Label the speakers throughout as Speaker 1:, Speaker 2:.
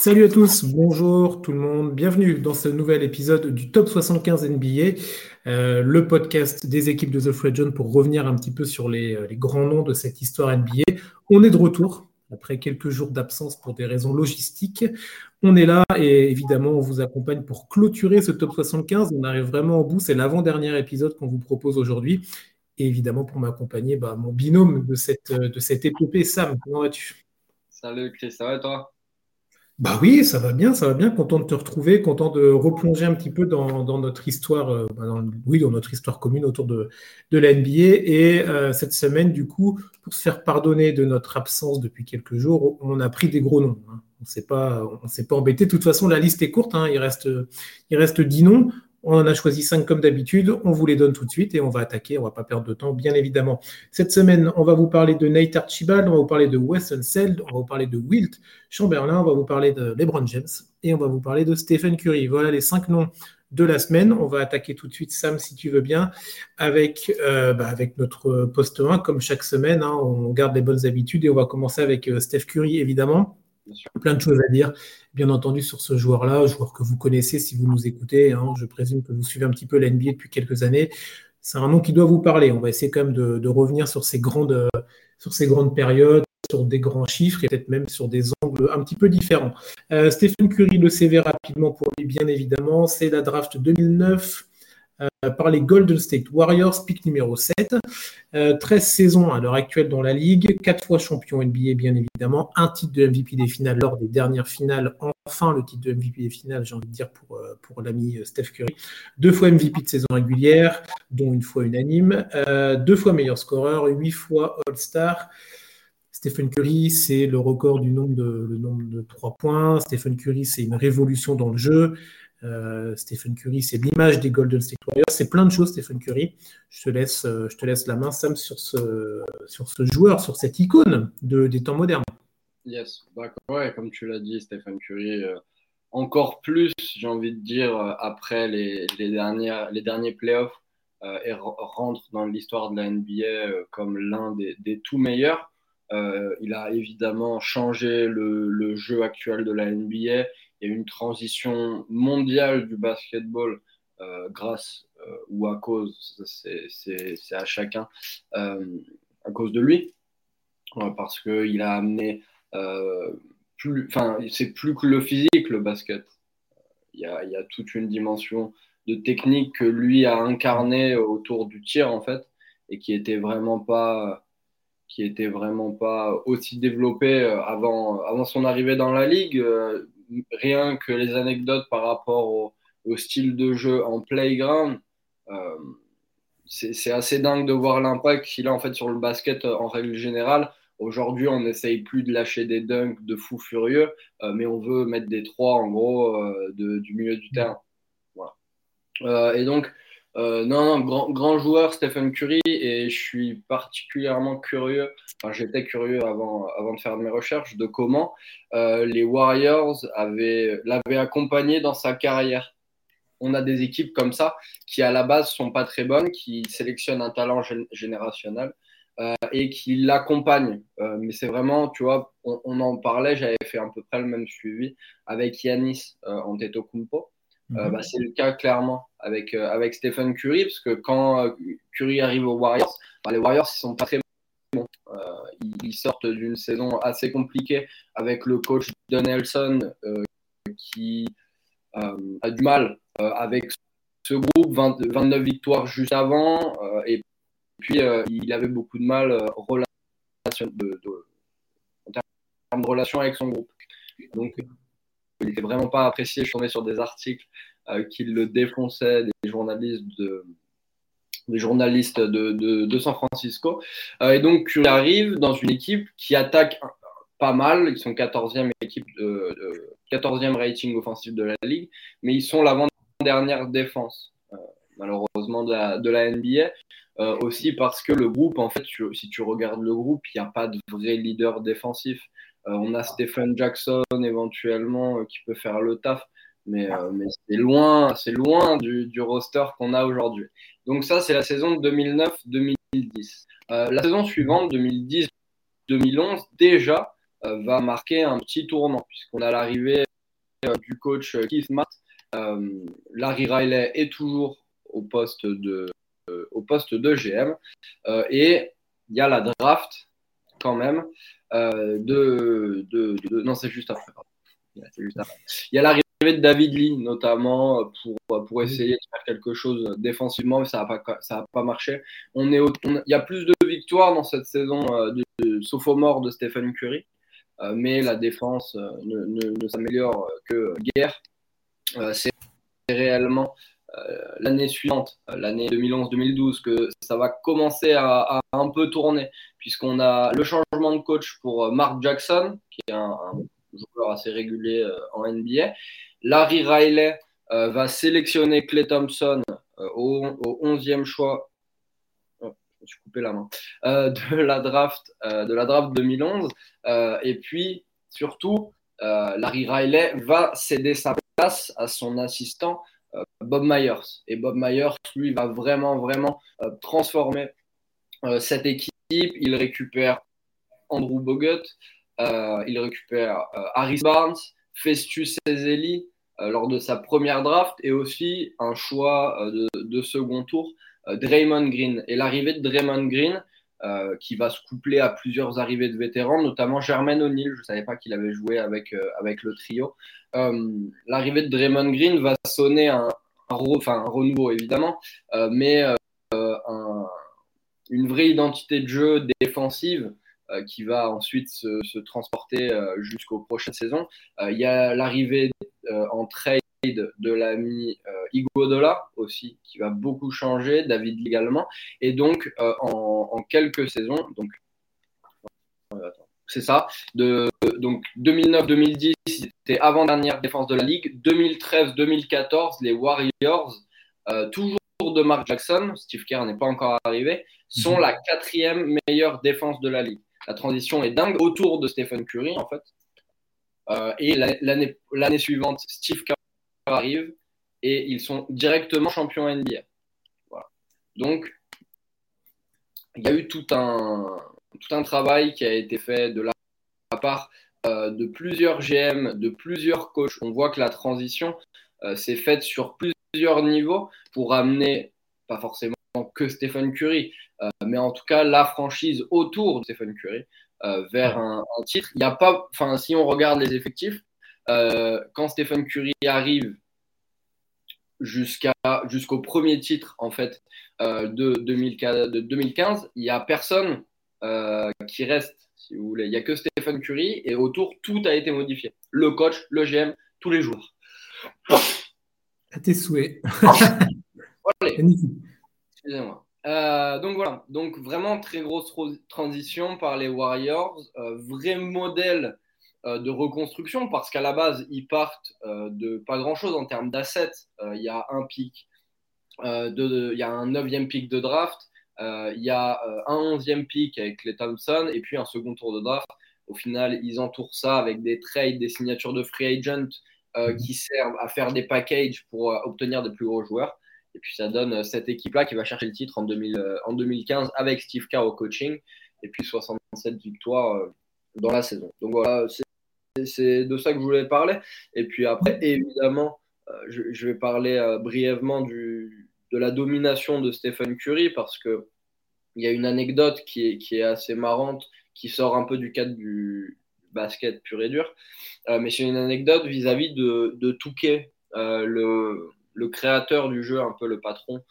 Speaker 1: Salut à tous, bonjour tout le monde, bienvenue dans ce nouvel épisode du Top 75 NBA, euh, le podcast des équipes de The Fred John pour revenir un petit peu sur les, euh, grands noms de cette histoire NBA. On est de retour après quelques jours d'absence pour des raisons logistiques. On est là et évidemment on vous accompagne pour clôturer ce Top 75. On arrive vraiment au bout, c'est l'avant-dernier épisode qu'on vous propose aujourd'hui. Et évidemment pour m'accompagner, bah, mon binôme de cette, de cette épopée, Sam, comment vas-tu?
Speaker 2: Salut Chris, ça va toi?
Speaker 1: Bah oui, ça va bien, ça va bien. Content de te retrouver, content de replonger un petit peu dans, notre histoire, euh, bah, oui, dans notre histoire commune autour de, de. Et euh, cette semaine, du coup, pour se faire pardonner de notre absence depuis quelques jours, on a pris des gros noms. Hein. On ne s'est pas, pas embêté. De toute façon, la liste est courte. Hein. Il reste, il reste 10 noms. On en a choisi cinq comme d'habitude. On vous les donne tout de suite et on va attaquer. On va pas perdre de temps, bien évidemment. Cette semaine, on va vous parler de Nate Archibald, on va vous parler de Wesson Seld, on va vous parler de Wilt Chamberlain, on va vous parler de LeBron James et on va vous parler de Stephen Curry. Voilà les cinq noms de la semaine. On va attaquer tout de suite, Sam, si tu veux bien, avec, euh, bah, avec notre poste 1, comme chaque semaine. Hein. on garde les bonnes habitudes et on va commencer avec euh, Steph Curry, évidemment. Plein de choses à dire, bien entendu, sur ce joueur-là, joueur que vous connaissez si vous nous écoutez. Hein. je présume que vous suivez un petit peu la NBA depuis quelques années. C'est un nom qui doit vous parler. On va essayer quand même de, revenir sur ces, grandes, sur ces grandes périodes, sur des grands chiffres et peut-être même sur des angles un petit peu différents. Euh, Stephen Curry, le CV rapidement pour lui, bien évidemment. C'est la draft 2009 euh, par les Golden State Warriors, pick numéro 7. 13 euh, saisons à l'heure actuelle dans la ligue, 4 fois champion NBA bien évidemment, un titre de MVP des finales lors des dernières finales, enfin le titre de MVP des finales, j'ai envie de dire pour, euh, l'ami Steph Curry, deux fois MVP de saison régulière, dont une fois unanime, deux fois meilleur scoreur, huit fois All-Star. Stephen Curry, c'est le record du nombre de, nombre de 3 points. Stephen Curry, c'est une révolution dans le jeu. Euh, Stephen Curry, c'est l'image des Golden State Warriors. C'est plein de choses, Stephen Curry. Je te laisse, euh, je te laisse la main, Sam, sur ce, sur ce joueur, sur cette icône de, des temps modernes.
Speaker 2: Yes, ouais, comme tu l'as dit, Stephen Curry, euh, encore plus, j'ai envie de dire, après les, les derniers playoffs, et rentre dans l'histoire de la NBA comme l'un des, des, tout meilleurs. il a évidemment changé le, le, jeu actuel de la NBA il y a une transition mondiale du basketball euh, grâce euh, ou à cause, c'est à chacun, euh, à cause de lui, parce qu'il a amené plus, enfin, c'est plus que le physique, le basket. Il y, a, il y, a, toute une dimension de technique que lui a incarné autour du tir, en fait, et qui était vraiment pas qui était vraiment pas aussi développé avant, avant son arrivée dans la ligue rien que les anecdotes par rapport au, style de jeu en playground, euh, c'est assez dingue de voir l'impact qu'il a en fait sur le basket euh, en règle générale. Aujourd'hui, on n'essaye plus de lâcher des dunks de fou furieux, euh, mais on veut mettre des trois en gros du milieu du terrain. et donc, euh, non, grand, grand, joueur Stephen Curry et je suis particulièrement curieux, enfin j'étais curieux avant, avant de faire mes recherches de comment euh, les Warriors l'avaient accompagné dans sa carrière. On a des équipes comme ça qui à la base sont pas très bonnes, qui sélectionnent un talent générationnel euh, et qui l'accompagnent. mais c'est vraiment, tu vois, on, on en parlait, j'avais fait à peu près le même suivi avec Yanis Antetokounmpo. Euh, mhm. bah, c'est le cas clairement avec, euh, avec Stephen Curry, parce que quand euh, Curry arrive aux Warriors, bah, les Warriors ils sont pas très bons. ils sortent d'une saison assez compliquée avec le coach Don Nelson qui a du mal avec ce groupe, 29 victoires juste avant, et puis il avait beaucoup de mal relation de, en termes de relation avec son groupe. Donc il n'était vraiment pas apprécié. Je tombais sur des articles euh, qui le défonçaient, des journalistes de, des journalistes de, de, San Francisco. Euh, et donc, il arrive dans une équipe qui attaque pas mal. Ils sont 14e équipe de, 14e rating offensif de la ligue, mais ils sont l'avant-dernière défense, euh, malheureusement, de la NBA. aussi parce que le groupe, en fait, si tu regardes le groupe, il n'y a pas de vrai leader défensif. Euh, on a Stephen Jackson éventuellement euh, qui peut faire le taf, mais, euh, c'est loin, c'est loin du, roster qu'on a aujourd'hui. Donc ça, c'est la saison 2009-2010. la saison suivante, 2010-2011, déjà, va marquer un petit tournant, puisqu'on a l'arrivée coach Keith Matt, Larry Riley est toujours au poste de, au poste de GM. et il y a la draft quand même de, de, Non, c'est juste après. Il y a l'arrivée de David Lee, notamment, pour, pour essayer de faire quelque chose défensivement, mais ça n'a pas, ça pas marché. On est il y a plus de victoires dans cette saison de, de sophomore de Stephen Curry. Euh, mais la défense euh, ne, s'améliore que guère. Euh, c'est réellement l'année suivante, l'année 2011-2012, que ça va commencer à, un peu tourner, puisqu'on a le changement de coach pour Mark Jackson, qui est un, joueur assez régulier en NBA. Larry Riley va sélectionner Clay Thompson au, au, 11e choix me suis coupé la main, euh, de, la draft, euh, de la draft 2011. Euh, et puis, surtout, Larry Riley va céder sa place à son assistant Bob Myers. Et Bob Myers, lui, va vraiment, vraiment transformer cette équipe. Il récupère Andrew Bogut, il récupère Harris Barnes, Festus Ezeli lors de sa première draft et aussi un choix de second tour euh, Draymond Green. Et l'arrivée de Draymond Green, euh, qui va se coupler à plusieurs arrivées de vétérans, notamment Jermaine O'Neal. Je ne savais pas qu'il avait joué avec, euh, avec le trio. l'arrivée de Draymond Green va sonner un renouveau, évidemment, mais une vraie identité de jeu défensive qui va ensuite se, se transporter jusqu'aux prochaines saisons. Il y a l'arrivée en trade de l'ami euh, Iguodala aussi, qui va beaucoup changer, David également. Et donc, euh, en, quelques saisons, donc c'est ça, de, donc 2009-2010, c'était avant-dernière défense de la Ligue. 2013-2014, les Warriors, euh, toujours de Mark Jackson, Steve Kerr n'est pas encore arrivé, sont mhm. la quatrième meilleure défense de la Ligue. La transition est dingue autour de Stephen Curry, en fait. et l'année suivante, Steve Kerr arrive et ils sont directement champions NBA. Donc, il y a eu tout un, tout un travail qui a été fait de la part euh, de plusieurs GM, de plusieurs coachs. On voit que la transition euh, s'est faite sur plusieurs niveaux pour amener, pas forcément que Stephen Curry, euh, mais en tout cas la franchise autour de Stephen Curry vers un, un, titre. Il n'y a pas, enfin, si on regarde les effectifs, quand Stephen Curry arrive jusqu'à jusqu'au premier titre en fait euh, de, 2015, de 2015, il n'y a personne euh, qui reste, si vous voulez. Il n'y a que Stephen Curry et autour tout a été modifié. Le coach, le GM, tous les joueurs.
Speaker 1: À tes souhaits.
Speaker 2: Excusez-moi. Euh, donc voilà, donc vraiment très grosse transition par les Warriors, vrai modèle euh, de reconstruction parce qu'à la base, ils partent euh, de pas grand-chose en termes d'assets. Euh, il y a un pic, il y a un neuvième pic de draft, il y a un onzième pic avec les Thompson et puis un second tour de draft. Au final, ils entourent ça avec des trades, des signatures de free agent qui servent à faire des packages pour obtenir des plus gros joueurs. Et puis ça donne cette équipe-là qui va chercher le titre en, 2015 avec Steve Kerr au coaching et puis 67 victoires dans la saison. Donc voilà, c'est de ça que je voulais parler. Et puis après, évidemment, euh, je, vais parler euh, brièvement de la domination de Stephen Curry parce que il y a une anecdote qui est, assez marrante, qui sort un peu du cadre du basket pur et dur. Euh, mais c'est une anecdote vis-à-vis de, de Touquet, le, le, créateur du jeu, un peu le patron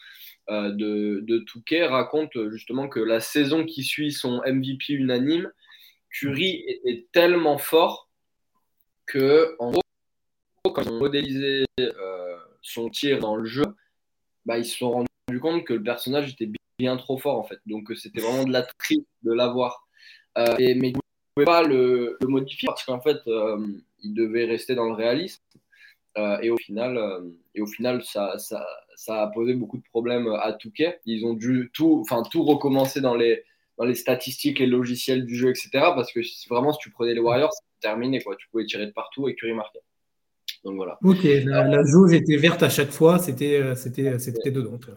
Speaker 2: de, de Touquet, raconte justement que la saison qui suit son MVP unanime, Curry était tellement fort que, gros, quand ils ont modélisé euh, son tir dans le jeu, bah, ils se sont rendus compte que le personnage était bien trop fort, en fait. Donc, c'était vraiment de la tri de l'avoir. Euh, mais ils ne pouvaient pas le, modifier parce qu'en fait, euh, il devait rester dans le réalisme. et au final, et au final ça, a posé beaucoup de problèmes à Touquet. Ils ont dû tout, tout recommencer dans les, dans les statistiques, les logiciels du jeu, etc. Parce que vraiment, si tu prenais les Warriors, terminé. Quoi. Tu pouvais tirer de partout et Curry marquait. Donc voilà.
Speaker 1: Ok, la, la, jauge était verte à chaque fois, c'était, euh, c'était, c'était dedans.
Speaker 2: Tout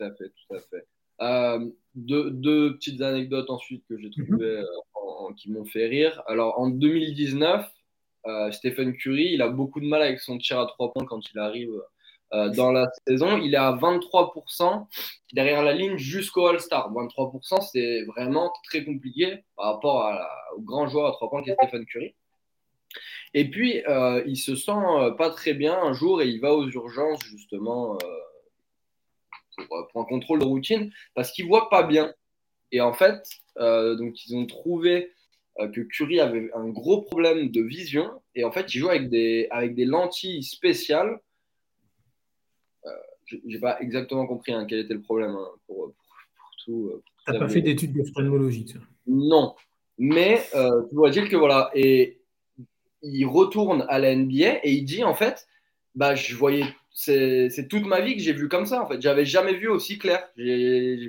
Speaker 2: à fait, tout à fait. Euh, deux, deux, petites anecdotes ensuite que j'ai trouvées mhm. euh, qui m'ont fait rire. Alors en 2019, Stephen Curry, il a beaucoup de mal avec son tir à trois points quand il arrive dans la saison. Il est à 23% derrière la ligne jusqu'au All-Star. 23%, c'est vraiment très compliqué par rapport au grand joueur à trois points qui est Stephen Curry. Et puis, euh, il se sent euh, pas très bien un jour et il va aux urgences justement euh, pour, un contrôle de routine parce qu'il voit pas bien. Et en fait, donc ils ont trouvé que Curie avait un gros problème de vision et en fait, il joue avec des, avec des lentilles spéciales. J'ai pas exactement compris hein, quel était le problème hein, pour,
Speaker 1: tout. Tu n'as pas fait d'études d'ophtalmologie
Speaker 2: Non, mais tu vois dire que voilà. Et il retourne à la NBA et il dit en fait, bah, je voyais, c'est toute ma vie que j'ai vu comme ça en fait. J'avais jamais vu aussi clair.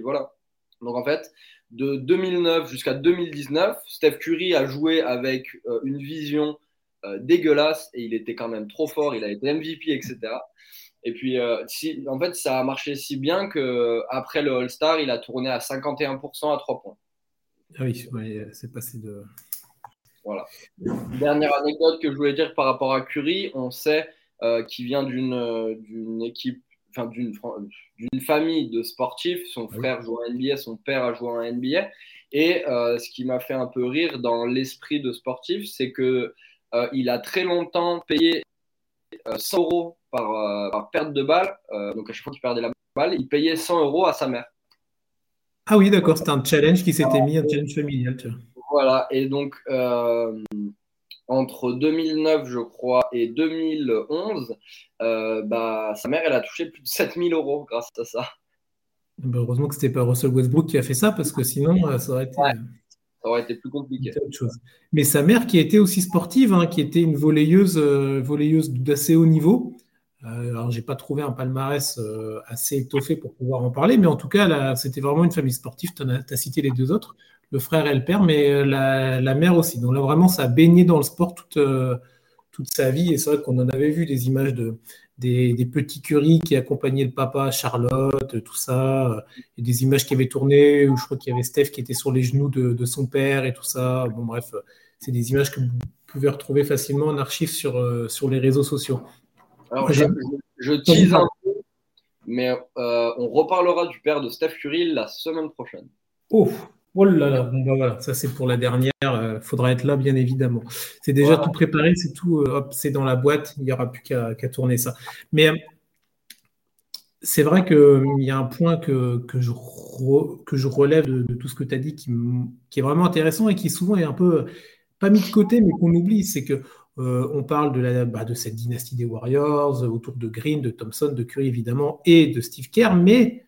Speaker 2: voilà. Donc en fait, de 2009 jusqu'à 2019, Steph Curry a joué avec euh, une vision euh, dégueulasse et il était quand même trop fort. Il a été MVP, etc. Et puis, euh, si, en fait, ça a marché si bien que après le All-Star, il a tourné à 51% à 3 points.
Speaker 1: Ah oui, c'est passé de
Speaker 2: voilà. Dernière anecdote que je voulais dire par rapport à Curry, on sait euh, qu'il vient d'une équipe, enfin d'une famille de sportifs. Son frère joue en NBA, son père a joué en NBA. Et euh, ce qui m'a fait un peu rire dans l'esprit de sportif, c'est que il a très longtemps payé 100 euros par, perte de balle. donc à chaque fois qu'il perdait la balle, il payait 100 euros à sa mère.
Speaker 1: Ah oui, d'accord, c'était un challenge qui s'était mis, un challenge familial. Tu vois.
Speaker 2: Voilà, et donc euh, entre 2009, je crois, et 2011, euh, bah, sa mère, elle a touché plus de 7000 euros grâce à ça.
Speaker 1: Bah, heureusement que ce n'était pas Russell Westbrook qui a fait ça, parce que sinon, euh, ça aurait été. ça
Speaker 2: aurait été plus compliqué.
Speaker 1: Chose. Mais sa mère, qui était aussi sportive, hein, qui était une volleyeuse, volleyeuse d'assez haut niveau, alors, j'ai pas trouvé un palmarès assez étoffé pour pouvoir en parler, mais en tout cas, c'était vraiment une famille sportive. Tu as, cité les deux autres le frère et le père, mais euh, la, mère aussi. Donc là, vraiment, ça a baigné dans le sport toute, euh, toute sa vie. Et c'est vrai qu'on en avait vu des images de, des, petits Curie qui accompagnaient le papa, Charlotte, tout ça. Et des images qui avaient tourné, où je crois qu'il y avait Steph qui était sur les genoux de, son père et tout ça. Bon, bref, c'est des images que vous pouvez retrouver facilement en archive sur, euh, sur les réseaux sociaux.
Speaker 2: Alors, je, je, tease un peu, mais on reparlera du père de Steph Curry la semaine prochaine.
Speaker 1: Oh, Oh là là, bon bah voilà, ça c'est pour la dernière. Il euh, faudra être là, bien évidemment. C'est déjà tout préparé, c'est tout, euh, hop, c'est dans la boîte. Il n'y aura plus qu'à tourner ça. Mais euh, c'est vrai qu'il y a un point que, que, je, que je relève de, tout ce que tu as dit qui, qui, est vraiment intéressant et qui souvent est un peu pas mis de côté, mais qu'on oublie. C'est que on parle de, la, bah, de cette dynastie des Warriors autour de Green, de Thompson, de Curry évidemment et de Steve Kerr, mais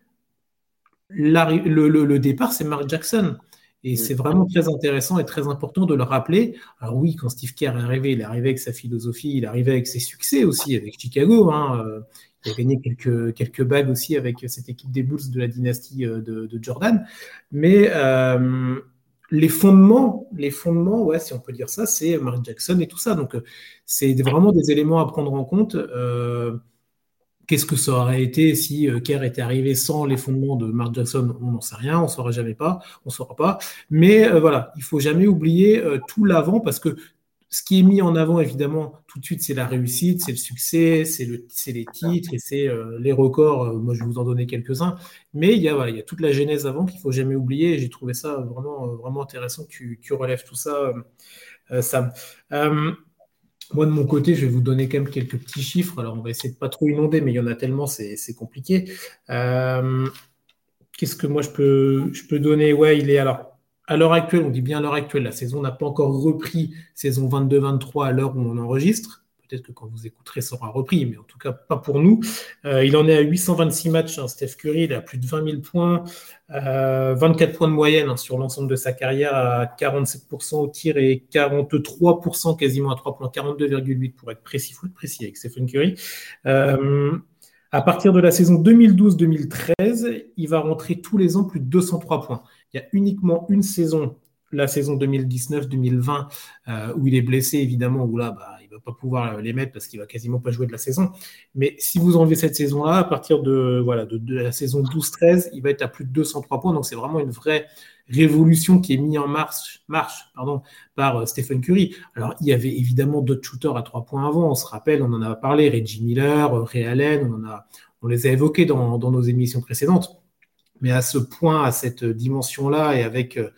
Speaker 1: le, départ, c'est Mark Jackson. Et c'est vraiment très intéressant et très important de le rappeler. Alors oui, quand Steve Kerr est arrivé, il est arrivé avec sa philosophie, il est arrivé avec ses succès aussi avec Chicago. Hein. Euh, il a gagné quelques, quelques bagues aussi avec cette équipe des Bulls de la dynastie euh, de, Jordan. Mais euh, les fondements, les fondements, ouais, si on peut dire ça, c'est Mark Jackson et tout ça. Donc c'est vraiment des éléments à prendre en compte. Qu'est-ce que ça aurait été si euh, Kerr était arrivé sans les fondements de Mark Jackson? On n'en sait rien, on ne saura jamais pas, on saura pas. Mais euh, voilà, il faut jamais oublier euh, tout l'avant parce que ce qui est mis en avant, évidemment, tout de suite, c'est la réussite, c'est le succès, c'est le, les titres et c'est les records. moi, je vais vous en donner quelques-uns. Mais il y, a, voilà, il y a toute la genèse avant qu'il faut jamais oublier. J'ai trouvé ça vraiment, vraiment intéressant que tu, tu relèves tout ça, Sam. Moi, de mon côté, je vais vous donner quand même quelques petits chiffres. Alors, on va essayer de pas trop inonder, mais il y en a tellement, c'est compliqué. Euh, qu'est-ce que moi je peux, je peux donner? Ouais, il est alors à l'heure actuelle, on dit bien à l'heure actuelle, la saison n'a pas encore repris, saison 22-23 à l'heure où on enregistre. Peut-être que quand vous écouterez, ça aura repris, mais en tout cas, pas pour nous. Euh, il en est à 826 matchs, hein, Steph Curry, il a plus de 20 000 points, 24 euh, points de moyenne hein, sur l'ensemble de sa carrière, à 47% au tir et 43% quasiment à 3 points, 42,8 pour être précis, faut être précis avec Stephen Curry. Euh, à partir de la saison 2012-2013, il va rentrer tous les ans plus de 203 points. Il y a uniquement une saison la saison 2019-2020 euh, où il est blessé évidemment, où là bah, il va pas pouvoir les mettre parce qu'il va quasiment pas jouer de la saison. Mais si vous enlevez cette saison-là, à partir de, voilà, de, la saison 12-13, il va être à plus de 203 points. Donc c'est vraiment une vraie révolution qui est mise en marche, pardon, par euh, Stephen Curry. Alors il y avait évidemment d'autres shooters à 3 points avant. On se rappelle, on en a parlé, Reggie Miller, Ray Allen, on, a, on les a évoqués dans nos émissions précédentes. Mais à ce point, à cette dimension-là, et avec euh,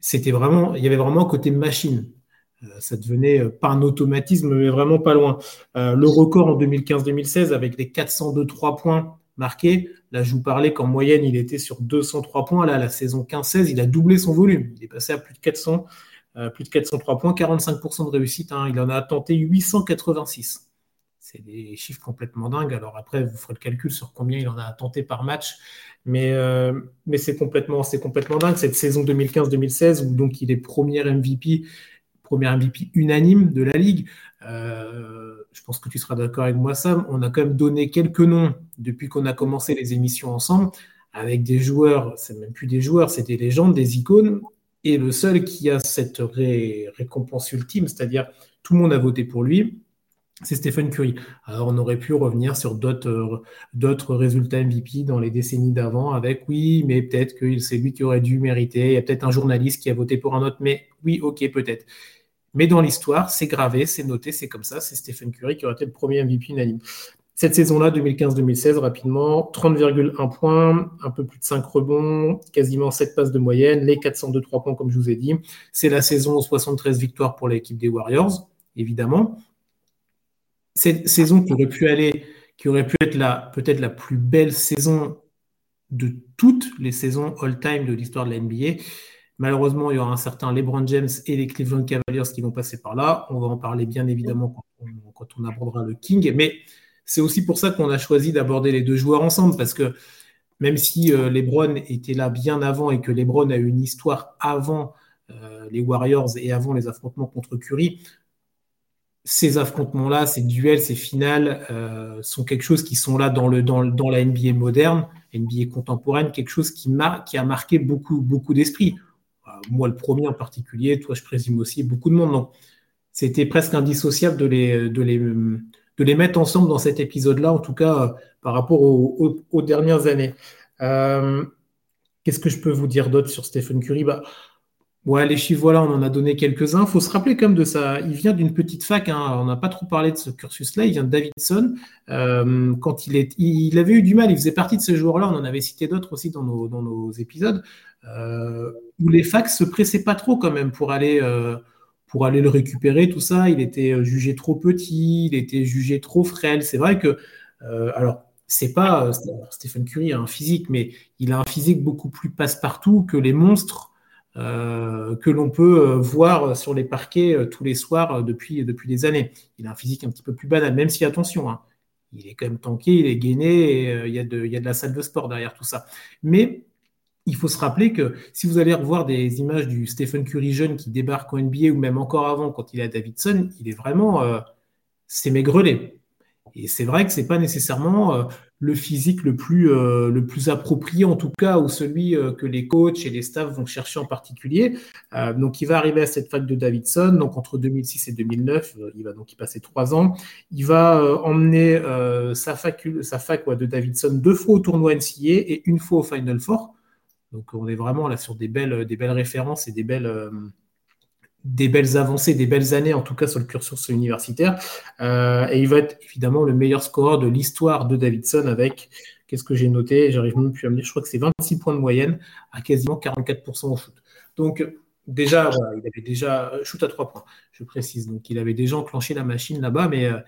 Speaker 1: c'était vraiment, il y avait vraiment un côté machine. Euh, ça devenait euh, pas un automatisme, mais vraiment pas loin. Le record en 2015-2016 avec les 402 points marqués. Là, je vous parlais qu'en moyenne, il était sur 203 points. Là, la saison 15-16, il a doublé son volume. Il est passé à plus de 400, plus de 403 points, 45% de réussite. Hein. Il en a tenté 886. C'est des chiffres complètement dingues. Alors après, vous ferez le calcul sur combien il en a tenté par match. Mais, euh, mais c'est complètement, complètement dingue cette saison 2015-2016 où donc il est premier MVP, premier MVP unanime de la ligue. Euh, je pense que tu seras d'accord avec moi, Sam. On a quand même donné quelques noms depuis qu'on a commencé les émissions ensemble avec des joueurs, c'est même plus des joueurs, c'est des légendes, des icônes. Et le seul qui a cette récompense ultime, c'est-à-dire tout le monde a voté pour lui, c'est Stephen Curry. Alors on aurait pu revenir sur d'autres résultats MVP dans les décennies d'avant avec oui, mais peut-être que c'est lui qui aurait dû mériter. Il y a peut-être un journaliste qui a voté pour un autre, mais oui, ok, peut-être. Mais dans l'histoire, c'est gravé, c'est noté, c'est comme ça. C'est Stephen Curry qui aurait été le premier MVP unanime. Cette saison-là, 2015-2016, rapidement, 30,1 points, un peu plus de 5 rebonds, quasiment 7 passes de moyenne, les 402 3 points, comme je vous ai dit. C'est la saison 73 victoires pour l'équipe des Warriors, évidemment cette saison qui aurait pu aller, qui aurait pu être peut-être la plus belle saison de toutes les saisons all-time de l'histoire de la NBA. Malheureusement, il y aura un certain LeBron James et les Cleveland Cavaliers qui vont passer par là. On va en parler bien évidemment quand on, abordera le King. Mais c'est aussi pour ça qu'on a choisi d'aborder les deux joueurs ensemble, parce que même si euh, LeBron était là bien avant et que LeBron a eu une histoire avant euh, les Warriors et avant les affrontements contre Curry, ces affrontements-là, ces duels, ces finales euh, sont quelque chose qui sont là dans, la NBA moderne, NBA contemporaine, quelque chose qui, a marqué beaucoup, beaucoup d'esprits. Euh, moi, le premier en particulier, toi, je présume aussi, beaucoup de monde. C'était presque indissociable de les mettre ensemble dans cet épisode-là, en tout cas euh, par rapport aux, dernières années. Qu'est-ce que je peux vous dire d'autre sur Stephen Curry? Bah, Ouais, les chiffres, voilà, on en a donné quelques-uns. Il faut se rappeler quand même de ça. Il vient d'une petite fac. Hein. On n'a pas trop parlé de ce cursus-là. Il vient de Davidson. Euh, quand il, est, il avait eu du mal, il faisait partie de ce joueurs-là. On en avait cité d'autres aussi dans nos, épisodes. Euh, où les facs se pressaient pas trop quand même pour aller, euh, le récupérer, tout ça. Il était jugé trop petit, il était jugé trop frêle. C'est vrai que, alors, c'est pas Stephen Curry a un physique, mais il a un physique beaucoup plus passe-partout que les monstres euh, que l'on peut euh, voir sur les parquets euh, tous les soirs depuis, depuis des années. Il a un physique un petit peu plus banal, même si attention, hein, il est quand même tanké, il est gainé, il, y a de, il y a de la salle de sport derrière tout ça. Mais il faut se rappeler que si vous allez revoir des images du Stephen Curry jeune qui débarque en NBA ou même encore avant quand il est à Davidson, il est vraiment c'est maigrelet. Et c'est vrai que c'est pas nécessairement le physique le plus, euh, le plus approprié, en tout cas, ou celui euh, que les coachs et les staffs vont chercher en particulier. Euh, donc, il va arriver à cette fac de Davidson. Donc, entre 2006 et 2009, il va donc y passer trois ans. Il va emmener sa fac, sa fac de Davidson deux fois au tournoi NCA et une fois au Final Four. Donc, on est vraiment là sur des belles, des belles références et des belles des belles avancées, des belles années, en tout cas sur le cursus universitaire. Euh, et il va être évidemment le meilleur scoreur de l'histoire de Davidson avec, qu'est-ce que j'ai noté? J'arrive même plus à me dire, je crois que c'est 26 points de moyenne à quasiment 44% au shoot. Donc, déjà, il avait déjà euh, shoot à 3 points, je précise. Donc, il avait déjà enclenché la machine là-bas, mais, euh,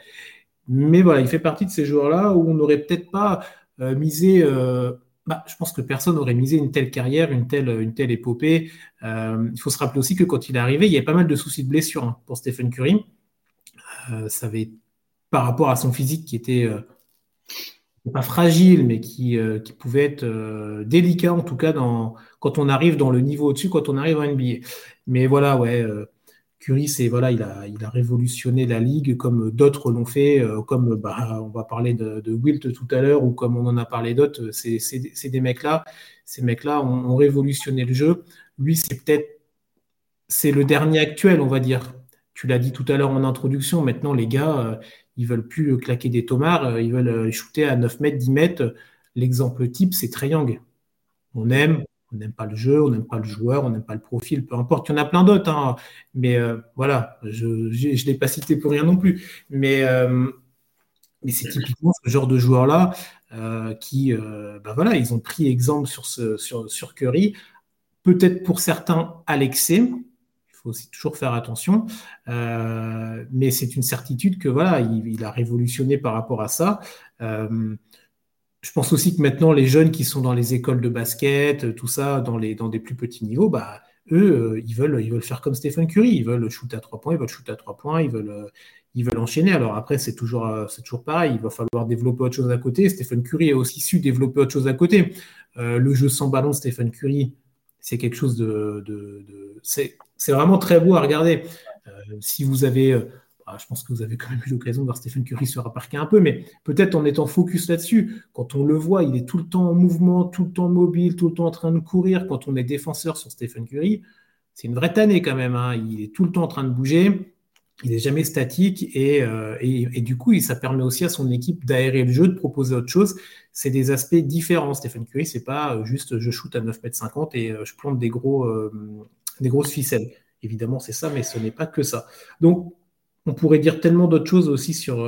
Speaker 1: mais voilà, il fait partie de ces joueurs-là où on n'aurait peut-être pas misé bah, je pense que personne n'aurait misé une telle carrière, une telle, une telle épopée. Euh, il faut se rappeler aussi que quand il est arrivé, il y avait pas mal de soucis de blessure hein, pour Stephen Curry. Euh, ça avait, par rapport à son physique qui était euh, pas fragile, mais qui, qui pouvait être délicat en tout cas dans, quand on arrive dans le niveau au-dessus, quand on arrive en NBA. Mais voilà, ouais. Curry, c'est voilà, il a, il a révolutionné la ligue comme d'autres l'ont fait, euh, comme bah, on va parler de, Wilt tout à l'heure ou comme on en a parlé d'autres. C'est des mecs-là, ces mecs-là ont, révolutionné le jeu. Lui, c'est peut-être c'est le dernier actuel, on va dire. Tu l'as dit tout à l'heure en introduction, maintenant les gars, euh, ils veulent plus claquer des tomards, euh, ils veulent euh, shooter à 9 mètres, 10 mètres. L'exemple type, c'est Triangle. On aime, on n'aime pas le jeu, on n'aime pas le joueur, on n'aime pas le profil, peu importe. Il y en a plein d'autres, hein. mais voilà, je ne l'ai pas cité pour rien non plus. Mais, mais c'est typiquement ce genre de joueur-là qui, ben voilà, ils ont pris exemple sur, sur, Curry peut-être pour certains à l'excès. Il faut aussi toujours faire attention. Euh, mais c'est une certitude que voilà, il, a révolutionné par rapport à ça. Euh, je pense aussi que maintenant, les jeunes qui sont dans les écoles de basket, tout ça, dans, les, des plus petits niveaux, bah, eux, euh, ils veulent, faire comme Stephen Curry. Ils veulent shooter à trois points, ils veulent shooter à trois points, ils veulent, ils veulent enchaîner. Alors après, c'est toujours, toujours pareil. Il va falloir développer autre chose à côté. Stephen Curry a aussi su développer autre chose à côté. le jeu sans ballon, Stephen Curry, c'est quelque chose de. c'est vraiment très beau à regarder. Euh, si vous avez. Euh, bah, je pense que vous avez quand même eu l'occasion de voir Stephen Curry se raparquer un peu, mais peut-être en étant focus là-dessus, quand on le voit, il est tout le temps en mouvement, tout le temps mobile, tout le temps en train de courir. Quand on est défenseur sur Stephen Curry, c'est une vraie tannée quand même. Hein. Il est tout le temps en train de bouger il n'est jamais statique euh, et, du coup, ça permet aussi à son équipe d'aérer le jeu, de proposer autre chose. C'est des aspects différents. Stephen Curry, c'est pas euh, juste je shoot à 9,50 m et euh, je plante des, gros, des grosses ficelles. Évidemment, c'est ça, mais ce n'est pas que ça. Donc, on pourrait dire tellement d'autres choses aussi sur,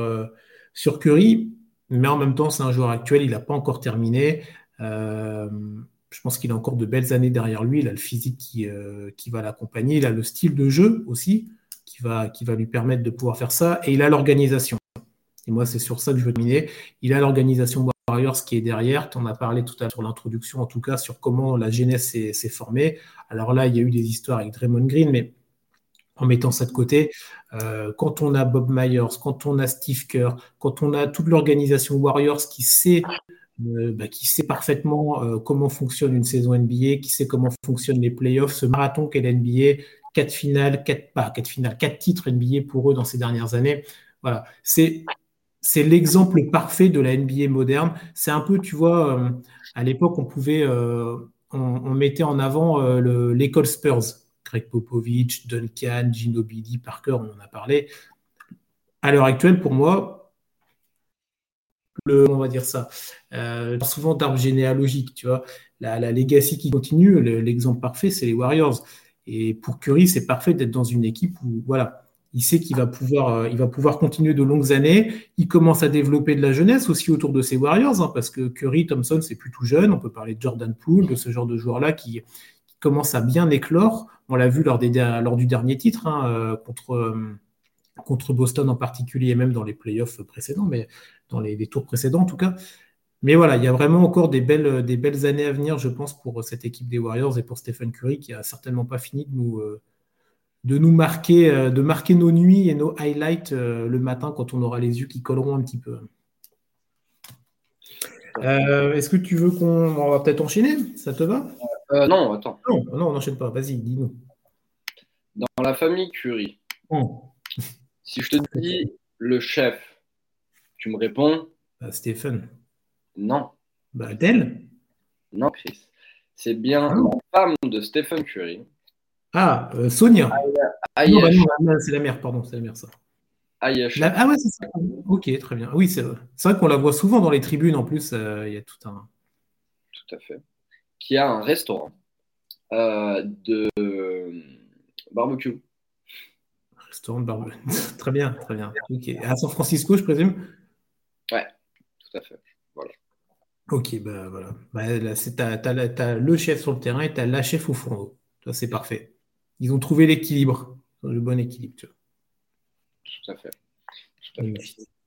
Speaker 1: sur Curry, mais en même temps, c'est un joueur actuel, il n'a pas encore terminé. je pense qu'il a encore de belles années derrière lui. Il a le physique qui, qui va l'accompagner. Il a le style de jeu aussi qui va, qui va lui permettre de pouvoir faire ça. Et il a l'organisation. Et moi, c'est sur ça que je veux terminer. Il a l'organisation Warriors qui est derrière. Tu en as parlé tout à l'heure sur l'introduction, en tout cas, sur comment la jeunesse s'est formée. Alors là, il y a eu des histoires avec Draymond Green, mais en mettant ça de côté, euh, quand on a Bob Myers, quand on a Steve Kerr, quand on a toute l'organisation Warriors qui sait, euh, bah, qui sait parfaitement euh, comment fonctionne une saison NBA, qui sait comment fonctionnent les playoffs, ce marathon qu'est l'NBA, quatre finales, quatre, pas quatre finales, quatre titres NBA pour eux dans ces dernières années. Voilà, c'est c'est l'exemple parfait de la NBA moderne. C'est un peu, tu vois, à l'époque, on pouvait, euh, on, mettait en avant l'école Spurs. Greg Popovich, Duncan, Ginobili, Parker, on en a parlé. À l'heure actuelle, pour moi, le, on va dire ça, souvent d'arbre généalogique, tu vois, la, la legacy qui continue, l'exemple parfait, c'est les Warriors. Et pour Curry, c'est parfait d'être dans une équipe où, voilà, il sait qu'il va pouvoir, euh, continuer de longues années. Il commence à développer de la jeunesse aussi autour de ses Warriors, hein, parce que Curry, Thompson, c'est plus tout jeune. On peut parler de Jordan Poole, de ce genre de joueurs-là qui, commence à bien éclore. On l'a vu lors, des, lors, du dernier titre hein, euh, contre, euh, contre Boston en particulier, et même dans les playoffs précédents, mais dans les, tours précédents en tout cas. Mais voilà, il y a vraiment encore des belles, belles années à venir, je pense, pour cette équipe des Warriors et pour Stephen Curry, qui a certainement pas fini de nous, euh, de nous marquer, de marquer nos nuits et nos highlights le matin quand on aura les yeux qui colleront un petit peu. Est-ce que tu veux qu'on on va peut-être enchaîner? Ça te va?
Speaker 2: Non, attends.
Speaker 1: Non, non on n'enchaîne pas. Vas-y, dis-nous.
Speaker 2: Dans la famille oh. si je te dis le chef, tu me réponds
Speaker 1: bah, Stephen.
Speaker 2: Non.
Speaker 1: Bah, Adèle
Speaker 2: Non, Chris. C'est bien ah. la femme de Stephen Curry.
Speaker 1: Ah, euh, Sonia. Ah, bah c'est la mère, pardon, c'est la mère, ça. Ah ouais, c'est ça. Ok, très bien. Oui, c'est vrai qu'on la voit souvent dans les tribunes en plus. Euh, il y a tout un.
Speaker 2: Tout à fait. Qui a un restaurant euh, de barbecue.
Speaker 1: Restaurant de barbecue. très bien, très bien. À San Francisco, je présume?
Speaker 2: Ouais, tout à fait. Voilà.
Speaker 1: Ok, bah voilà. Bah, t'as, le chef sur le terrain et t'as la chef au fourneau. Ça, c'est parfait. Ils ont trouvé l'équilibre, le bon équilibre. Tu vois.
Speaker 2: Tout à fait.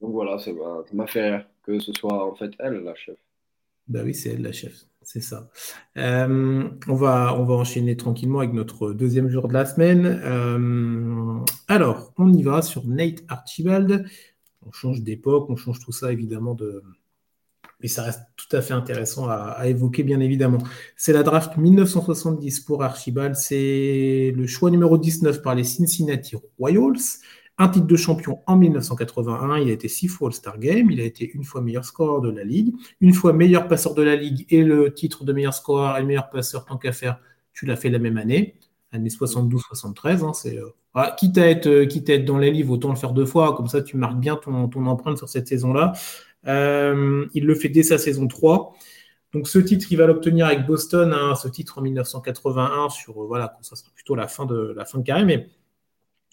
Speaker 2: Donc voilà, ça m'a fait rire que ce soit en fait elle la chef.
Speaker 1: Bah oui, c'est elle la chef, c'est ça. Euh, on, va, enchaîner tranquillement avec notre deuxième jour de la semaine. Euh, alors, on y va sur Nate Archibald. On change d'époque, on change tout ça évidemment de, mais ça reste tout à fait intéressant à, évoquer, bien évidemment. C'est la draft 1970 pour Archibald. C'est le choix numéro 19 par les Cincinnati Royals. Un titre de champion en 1981. Il a été six fois All-Star Game. Il a été une fois meilleur scoreur de la Ligue, une fois meilleur passeur de la Ligue et le titre de meilleur scoreur et meilleur passeur tant qu'à faire, tu l'as fait la même année. années 72-73. Hein, quitte à être quitte à être dans les livres, autant le faire deux fois. Comme ça, tu marques bien ton, empreinte sur cette saison-là. il le fait dès sa saison 3. Donc ce titre, il va l'obtenir avec Boston, hein, ce titre en 1981 sur voilà, ça sera plutôt la fin de la fin de carrière, mais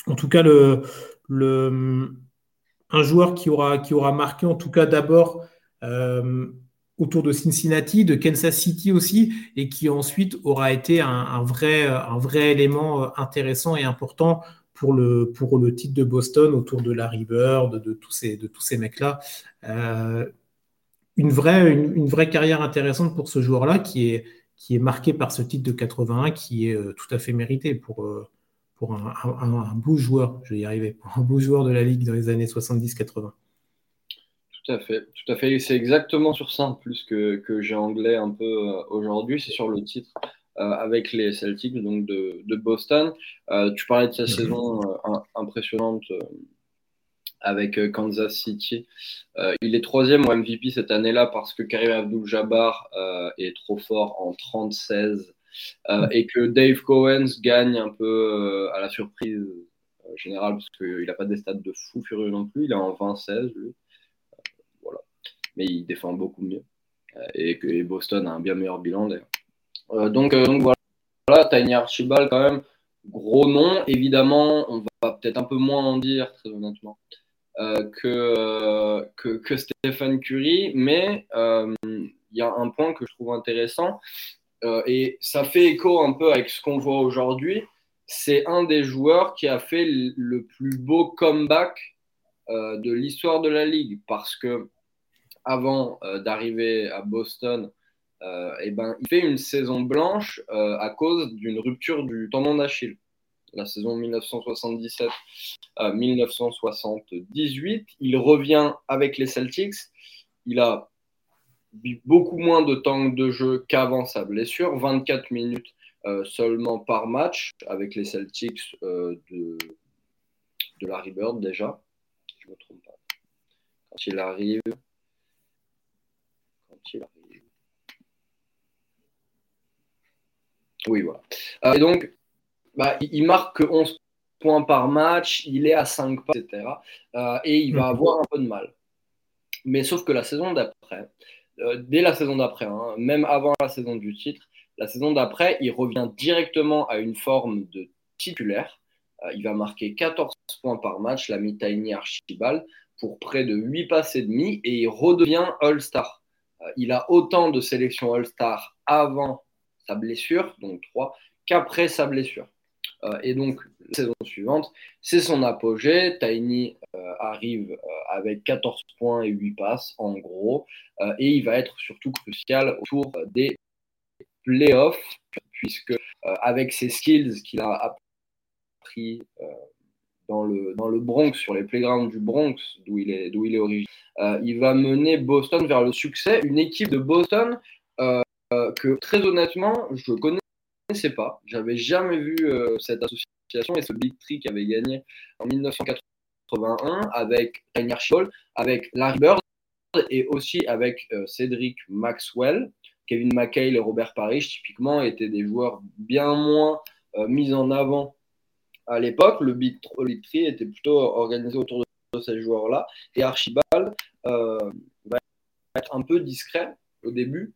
Speaker 1: en tout cas le, un joueur qui aura qui aura marqué en tout cas d'abord euh, autour de Cincinnati, de Kansas City aussi, et qui ensuite aura été un, vrai, un vrai élément euh, intéressant et important pour le, pour le titre de Boston autour de Larry Bird, de, tous ces, de tous ces mecs-là. Euh, une, vraie, une, vraie carrière intéressante pour ce joueur-là qui est, qui est marqué par ce titre de 81 qui est tout à fait mérité pour, pour un, un, beau joueur, je vais y arriver, pour un beau joueur de la Ligue dans les années 70-80.
Speaker 2: Tout à fait, tout à fait. C'est exactement sur ça en plus que, que j'ai anglais un peu euh, aujourd'hui. C'est sur le titre euh, avec les Celtics donc de, de Boston. Euh, tu parlais de sa mhm. saison impressionnante avec Kansas City. il est troisième au MVP cette année-là parce que Karim Abdul-Jabbar est trop fort en 36 mhm. et que Dave Cowens gagne un peu à la surprise générale parce qu'il n'a pas des stats de fou furieux non plus. Il est en 20-16 lui mais il défend beaucoup mieux. Euh, et que Boston a un bien meilleur bilan d'ailleurs. Euh, donc, euh, donc voilà, Tiny Archibald quand même, gros nom. Évidemment, on va peut-être un peu moins en dire, très honnêtement, que, que, que, Stephen Curry, mais il y a un point que je trouve intéressant, et ça fait écho un peu avec ce qu'on voit aujourd'hui. C'est un des joueurs qui a fait le plus beau comeback de l'histoire de la ligue, parce que avant euh, d'arriver à Boston, euh, eh ben, il fait une saison blanche euh, à cause d'une rupture du tendon d'Achille. La saison 1977-1978, il revient avec les Celtics. Il a beaucoup moins de temps de jeu qu'avant sa blessure, 24 minutes seulement par match avec les Celtics de, de Larry Bird déjà. Je ne me trompe pas. Quand il arrive, oui, voilà. Euh, et donc, bah, il marque 11 points par match, il est à 5 pas, etc. Euh, et il va mhm. avoir un peu de mal. Mais sauf que la saison d'après, euh, dès la saison d'après, hein, même avant la saison du titre, la saison d'après, il revient directement à une forme de titulaire. il va marquer 14 points par match, la Tiny Archibald, pour près de 8 passes et demi, et il redevient All-Star. Euh, il a autant de sélections All-Star avant sa blessure, donc 3, qu'après sa blessure. Euh, et donc, la saison suivante, c'est son apogée. Tiny euh, arrive avec 14 points et 8 passes, en gros. et il va être surtout crucial autour des playoffs, puisque avec ses skills qu'il a appris dans le, Bronx, sur les playgrounds du Bronx, d'où il est, est originaire, euh, il va mener Boston vers le succès. Une équipe de Boston euh, que, très honnêtement, je ne connaissais pas. J'avais jamais vu euh, cette association et ce Big Tree qui avait gagné en 1981 avec Tiny Archibald, avec Larry Bird et aussi avec Cédric Maxwell. Kevin McHale et Robert Parrish, typiquement, étaient des joueurs bien moins mis en avant à l'époque, le Big Tree était plutôt organisé autour de ces joueurs-là. Et Archibald euh, va être un peu discret au début,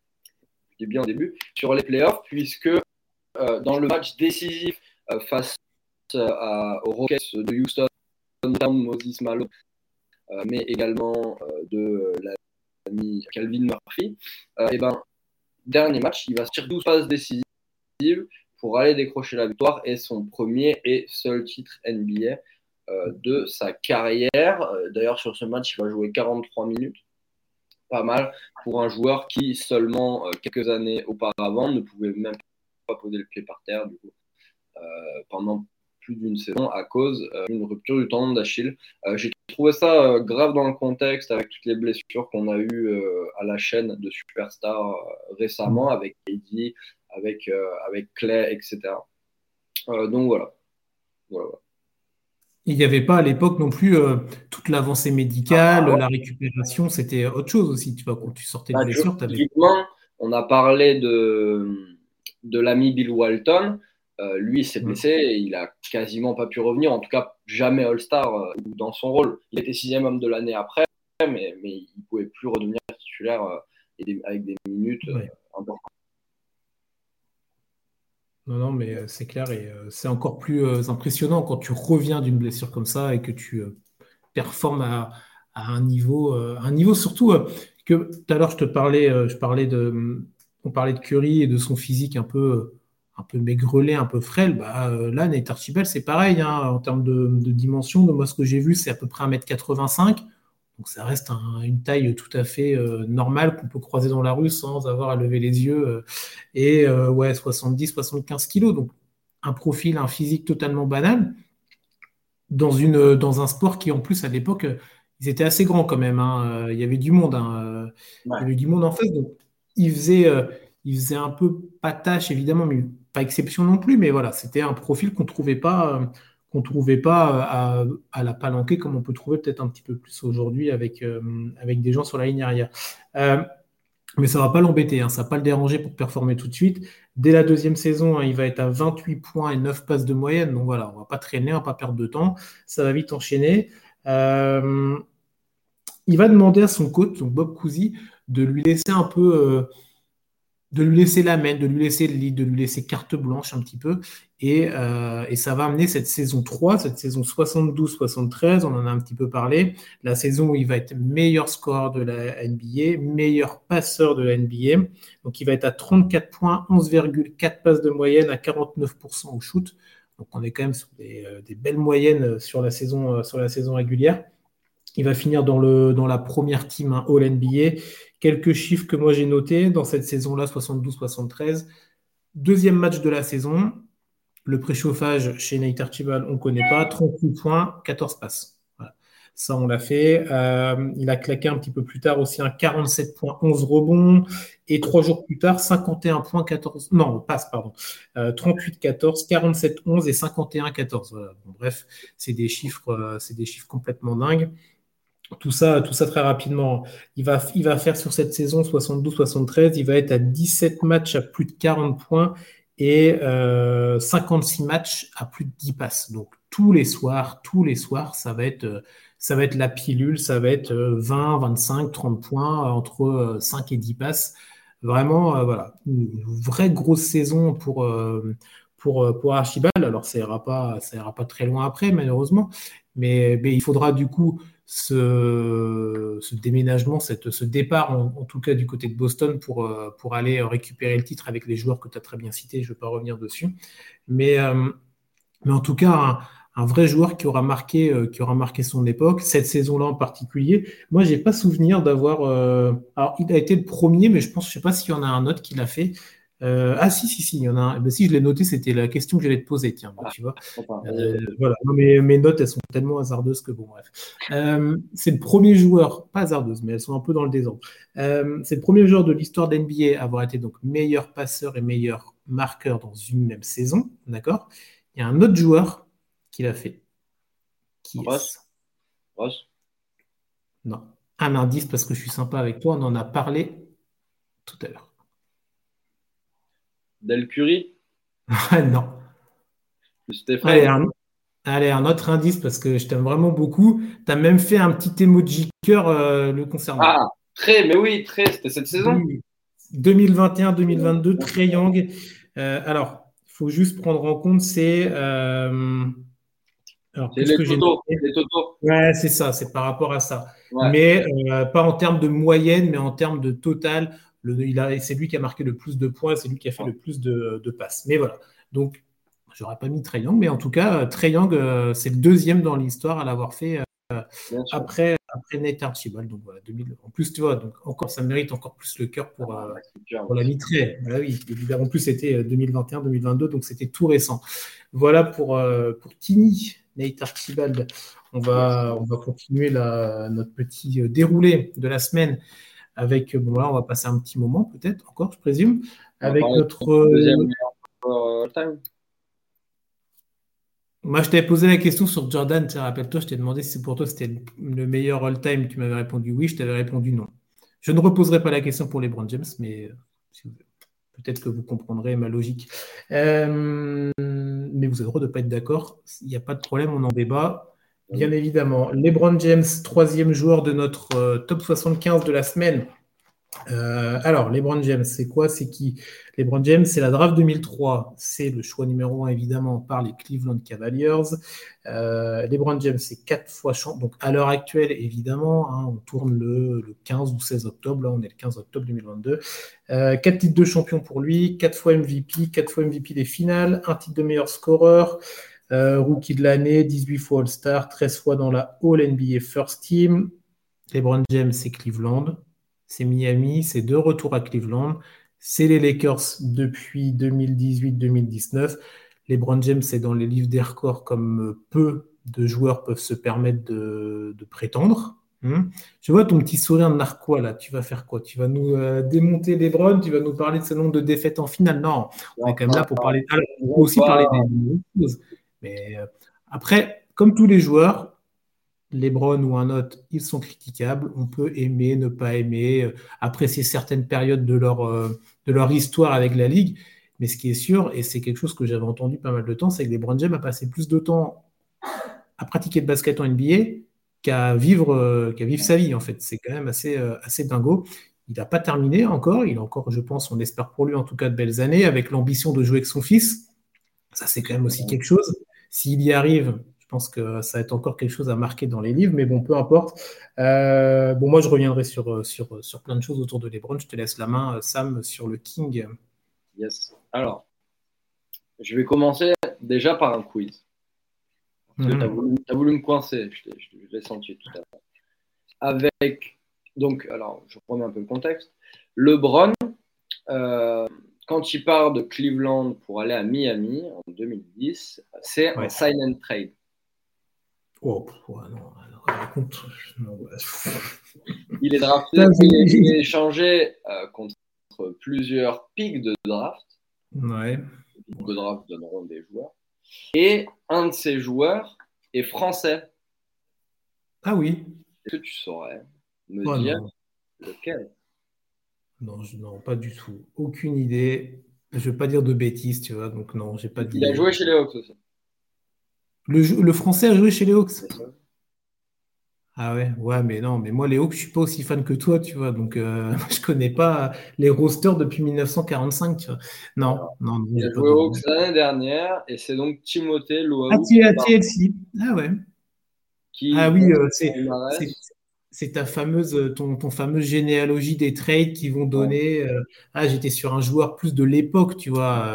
Speaker 2: je dis bien au début, sur les playoffs, puisque euh, dans le match décisif euh, face aux Rockets de Houston, Moses Malone, mais également de l'ami Calvin Murphy, et ben, dernier match, il va tirer 12 passes décisives pour aller décrocher la victoire et son premier et seul titre NBA euh, de sa carrière. Euh, d'ailleurs, sur ce match, il va jouer 43 minutes. Pas mal pour un joueur qui, seulement euh, quelques années auparavant, ne pouvait même pas poser le pied par terre du coup, pendant plus d'une saison à cause d'une rupture du tendon d'Achille. J'ai trouvé ça grave dans le contexte avec toutes les blessures qu'on a eues à la chaîne de Superstar récemment avec Eddie, avec, euh, avec Clay, etc. Euh, donc voilà.
Speaker 1: Il n'y avait pas à l'époque non plus euh, toute l'avancée médicale, ah, la récupération, c'était autre chose aussi. Tu vois, quand tu sortais de bah, blessure,
Speaker 2: On a parlé de, de l'ami Bill Walton. lui, il s'est mm. blessé et il a quasiment pas pu revenir. En tout cas, jamais All-Star dans son rôle. Il était sixième homme de l'année après, mais, mais il ne pouvait plus redevenir titulaire avec des minutes importantes.
Speaker 1: Non, non, mais euh, c'est clair et euh, c'est encore plus euh, impressionnant quand tu reviens d'une blessure comme ça et que tu performes à, un niveau, un niveau surtout que tout à l'heure je te parlais, je parlais de, on parlait de Curry et de son physique un peu, un peu maigrelet, un peu frêle. Bah, là, Nate Archibald, c'est pareil hein, en termes de, de, dimension. De moi, ce que j'ai vu, c'est à peu près 1m85. Donc ça reste une taille tout à fait euh, normale qu'on peut croiser dans la rue sans avoir à lever les yeux. Euh, et euh, ouais, 70-75 kilos. Donc un profil, un physique totalement banal dans, une, dans un sport qui en plus à l'époque, ils étaient assez grands quand même. Hein. Il y avait du monde. Hein. Il y avait du monde en face. Donc il faisait, il faisait un peu pas tâche évidemment, mais pas exception non plus. Mais voilà, c'était un profil qu'on ne trouvait pas qu'on ne trouvait pas euh, à, la palanquée comme on peut trouver peut-être un petit peu plus aujourd'hui avec, euh, avec des gens sur la ligne arrière. Euh, mais ça ne va pas l'embêter, hein, ça ne va pas le déranger pour performer tout de suite. Dès la deuxième saison, hein, il va être à 28 points et 9 passes de moyenne. Donc voilà, on ne va pas traîner, on ne va pas perdre de temps. Ça va vite enchaîner. il va demander à son coach, Bob Cousy, de lui laisser un peu de lui laisser la main, de lui laisser le lead, de lui laisser carte blanche un petit peu. Euh, et, ça va amener cette saison 3, cette saison 72-73, on en a un petit peu parlé, la saison où il va être meilleur score de la NBA, meilleur passeur de la NBA. Donc il va être à 34 points, 11,4 passes de moyenne à 49% au shoot. Donc on est quand même sur des, euh, belles moyennes sur la saison, euh, sur la saison régulière. Il va finir dans, le, dans la première team hein, All NBA Quelques chiffres que moi j'ai notés dans cette saison-là, 72-73. Deuxième match de la saison, le préchauffage chez Nate Archibald, on ne connaît pas. 38 points, 14 passes. Ça, on l'a fait. Euh, il a claqué un petit peu plus tard aussi un 47 points, 11 rebonds. Et trois jours plus tard, 51 points, 14. Non, passe, pardon. 38, 14, 47, 11 et 51, 14. bref, c'est des euh, c'est des chiffres complètement dingues. Tout ça, tout ça très rapidement. Il va, il va faire sur cette saison 72-73, il va être à 17 matchs à plus de 40 points et 56 euh, matchs à plus de 10 passes. Donc tous les soirs, tous les soirs, ça va être, ça va être la pilule, ça va être 20, 25, 30 points entre 5 et 10 passes. Vraiment, euh, voilà, une vraie grosse saison pour, euh, pour, pour Archibald. Alors, ça ira pas, ça ira pas très loin après, malheureusement. Mais, mais il faudra du coup ce, déménagement, cette, ce départ, en, tout cas du côté de Boston, pour, euh, pour aller récupérer le titre avec les joueurs que tu as très bien cités. Je ne vais pas revenir dessus. Mais, euh, mais en tout cas, un, vrai joueur qui aura, marqué, euh, qui aura marqué son époque, cette saison-là en particulier. Moi, je n'ai pas souvenir d'avoir. alors, il a été le premier, mais je pense, je sais pas s'il y en a un autre qui l'a fait. Euh, ah si, si, si, il y en a un. Eh ben, si je l'ai noté, c'était la question que j'allais te poser, tiens, ah, tu vois. Euh, voilà, mes, notes, elles sont tellement hasardeuses que bon, bref. Euh, c'est le premier joueur, pas hasardeuse, mais elles sont un peu dans le désordre. c'est le premier joueur de l'histoire d'NBA à avoir été donc meilleur passeur et meilleur marqueur dans une même saison, d'accord? Il y a un autre joueur qui l'a fait. Qui
Speaker 2: Ross? Ross?
Speaker 1: Non. Un indice parce que je suis sympa avec toi, on en a parlé tout à l'heure.
Speaker 2: Del
Speaker 1: Non. Stéphane. Allez un, autre indice parce que je t'aime vraiment beaucoup. Tu as même fait un petit emoji cœur euh, le concernant.
Speaker 2: Ah, très, mais oui, très, c'était cette saison
Speaker 1: 2021-2022, très young. Euh, alors, il faut juste prendre en compte, c'est. Euh,
Speaker 2: c'est les,
Speaker 1: Ouais, c'est ça, c'est par rapport à ça. Mais pas en termes de moyenne, mais en termes de total c'est lui qui a marqué le plus de points, c'est lui qui a fait le plus de, passes. Mais voilà. Donc, j'aurais pas mis Trey Young, mais en tout cas, Trey Young, euh, c'est le deuxième dans l'histoire à l'avoir fait euh, après, après Nate Archibald. Donc voilà, 2000. En plus, tu vois, donc encore, ça mérite encore plus le cœur pour, euh, pour la mitraille. Voilà, oui. En plus, c'était 2021-2022, donc c'était tout récent. Voilà pour, pour Tini, Nate Archibald. On va, on va continuer notre petit déroulé de la semaine avec, bon là, on va passer un petit moment peut-être encore, je présume, avec notre... Deuxième euh, time. Moi, je t'avais posé la question sur Jordan. Rappelle-toi, je t'ai demandé si pour toi c'était le meilleur all-time. Tu m'avais répondu oui, je t'avais répondu non. Je ne reposerai pas la question pour les Brown James, mais euh, peut-être que vous comprendrez ma logique. Euh, mais vous avez le droit de ne pas être d'accord. Il n'y a pas de problème, on en débat. Bien évidemment. LeBron James, troisième joueur de notre euh, top 75 de la semaine. Euh, alors, LeBron James, c'est quoi? C'est qui? LeBron James, c'est la draft 2003. C'est le choix numéro un, évidemment, par les Cleveland Cavaliers. Euh, LeBron James, c'est quatre fois champion. Donc, à l'heure actuelle, évidemment, hein, on tourne le, 15 ou 16 octobre. Là, on est le 15 octobre 2022. Euh, quatre titres de champion pour lui, quatre fois MVP, quatre fois MVP des finales, un titre de meilleur scoreur. Euh, rookie de l'année, 18 fois All-Star, 13 fois dans la All NBA First Team. LeBron James, c'est Cleveland c'est Miami, c'est deux retours à Cleveland, c'est les Lakers depuis 2018-2019. LeBron James c'est dans les livres des records comme peu de joueurs peuvent se permettre de, prétendre. Hmm. Je vois ton petit sourire narquois là. Tu vas faire quoi? Tu vas nous euh, démonter LeBron? Tu vas nous parler de ce nombre de défaites en finale? Non, on est quand même là pour parler. On peut aussi parler des choses. Mais euh, après, comme tous les joueurs, LeBron ou un autre, ils sont critiquables. On peut aimer, ne pas aimer, euh, apprécier certaines périodes de leur, euh, de leur histoire avec la Ligue. Mais ce qui est sûr, et c'est quelque chose que j'avais entendu pas mal de temps, c'est que LeBron James a passé plus de temps à pratiquer le basket en NBA qu'à vivre, qu'à vivre sa vie, en fait. C'est quand même assez, assez dingo. Il n'a pas terminé encore. Il a encore, je pense, on espère pour lui en tout cas de belles années, avec l'ambition de jouer avec son fils. Ça, c'est quand même aussi quelque chose. S'il y arrive, je pense que ça va être encore quelque chose à marquer dans les livres, mais bon, peu importe. Euh, bon, moi, je reviendrai sur, sur, sur plein de choses autour de LeBron. Je te laisse la main, Sam, sur le King.
Speaker 2: Yes. Alors, je vais commencer déjà par un quiz. Tu as, voulu me coincer, je, l'ai senti tout à l'heure. Avec, donc, alors, je remets un peu le contexte. LeBron, euh, quand il part de Cleveland pour aller à Miami en 2010, c'est un silent trade. Oh, non, raconte. il est drafté, il est échangé euh, contre plusieurs pics de draft.
Speaker 1: Ouais.
Speaker 2: Les pics de draft donneront des joueurs. Et un de ces joueurs est français.
Speaker 1: Ah oui.
Speaker 2: Est-ce que tu saurais me dire lequel?
Speaker 1: Non, je, non, pas du tout. Aucune idée. Je ne veux pas dire de bêtises, tu vois, donc non, j'ai pas.
Speaker 2: Il a joué chez les Hawks aussi.
Speaker 1: Le, français a joué chez les Hawks Ah ouais, ouais, mais non, mais moi les Hawks, je suis pas aussi fan que toi, tu vois, donc euh, je connais pas les rosters depuis 1945, tu vois. Non, non.
Speaker 2: Il a joué aux Hawks l'année dernière et c'est donc Timothée Loaou.
Speaker 1: Ah, TLC. Ah ouais. ah oui, euh, c'est ta fameuse, ton, ton, fameuse généalogie des trades qui vont donner. Euh, ah, j'étais sur un joueur plus de l'époque, tu vois.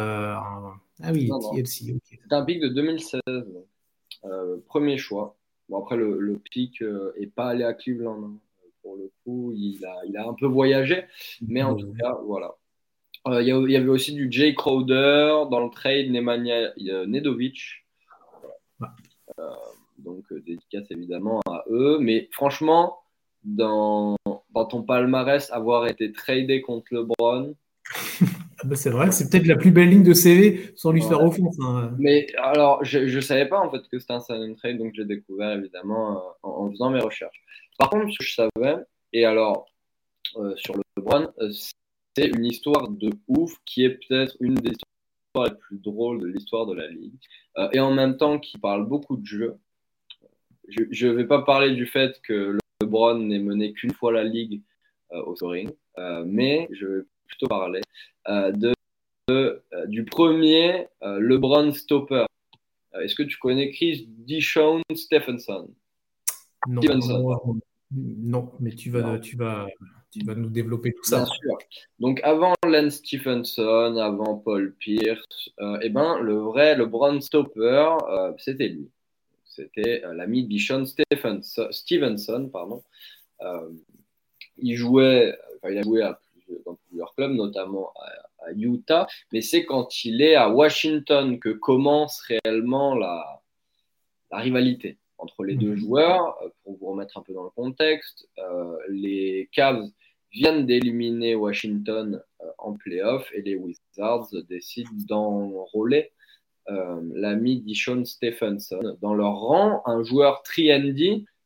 Speaker 1: ah oui, TLC.
Speaker 2: C'est un pic de 2016. Euh, premier choix. Bon, après, le, pic n'est euh, pas allé à Cleveland. Hein. Pour le coup, il a, il a un peu voyagé. Mais en tout cas, voilà. Euh, il y, avait aussi du Jay Crowder dans le trade Nemanja Nedovic. donc, dédicace évidemment à eux. Mais franchement, dans, dans ton palmarès, avoir été tradé contre LeBron,
Speaker 1: ah bah, c'est vrai, c'est peut-être la plus belle ligne de CV sans lui faire offense. Hein.
Speaker 2: Mais alors, je ne savais pas en fait que c'était un silent trade, donc j'ai découvert évidemment euh, en, faisant mes recherches. Par contre, ce que je savais, et alors euh, sur le LeBron, euh, c'est une histoire de ouf qui est peut-être une des histoires les plus drôles de l'histoire de la ligue, et en même temps qui parle beaucoup de jeu. Je ne vais pas parler du fait que LeBron n'ait mené qu'une fois la ligue au scoring, mais je vais plutôt parler, euh, de, euh, du premier euh, LeBron Stopper. Est-ce que tu connais Chris Dishon Stephenson?
Speaker 1: Non, non, mais tu vas, Tu, vas, tu vas nous développer tout ça.
Speaker 2: Bien sûr. Donc avant Lance Stephenson, avant Paul Pierce, eh ben, le vrai LeBron Stopper, c'était lui. C'était l'ami Dishon Stephenson, Stevenson. Pardon. il jouait, il a joué à dans plusieurs clubs, notamment à, Utah. Mais c'est quand il est à Washington que commence réellement la, la rivalité entre les deux mhm. joueurs. Euh, pour vous remettre un peu dans le contexte, euh, les Cavs viennent d'éliminer Washington euh, en playoff et les Wizards décident d'enrôler l'ami Dishon Stephenson dans leur rang, un joueur 3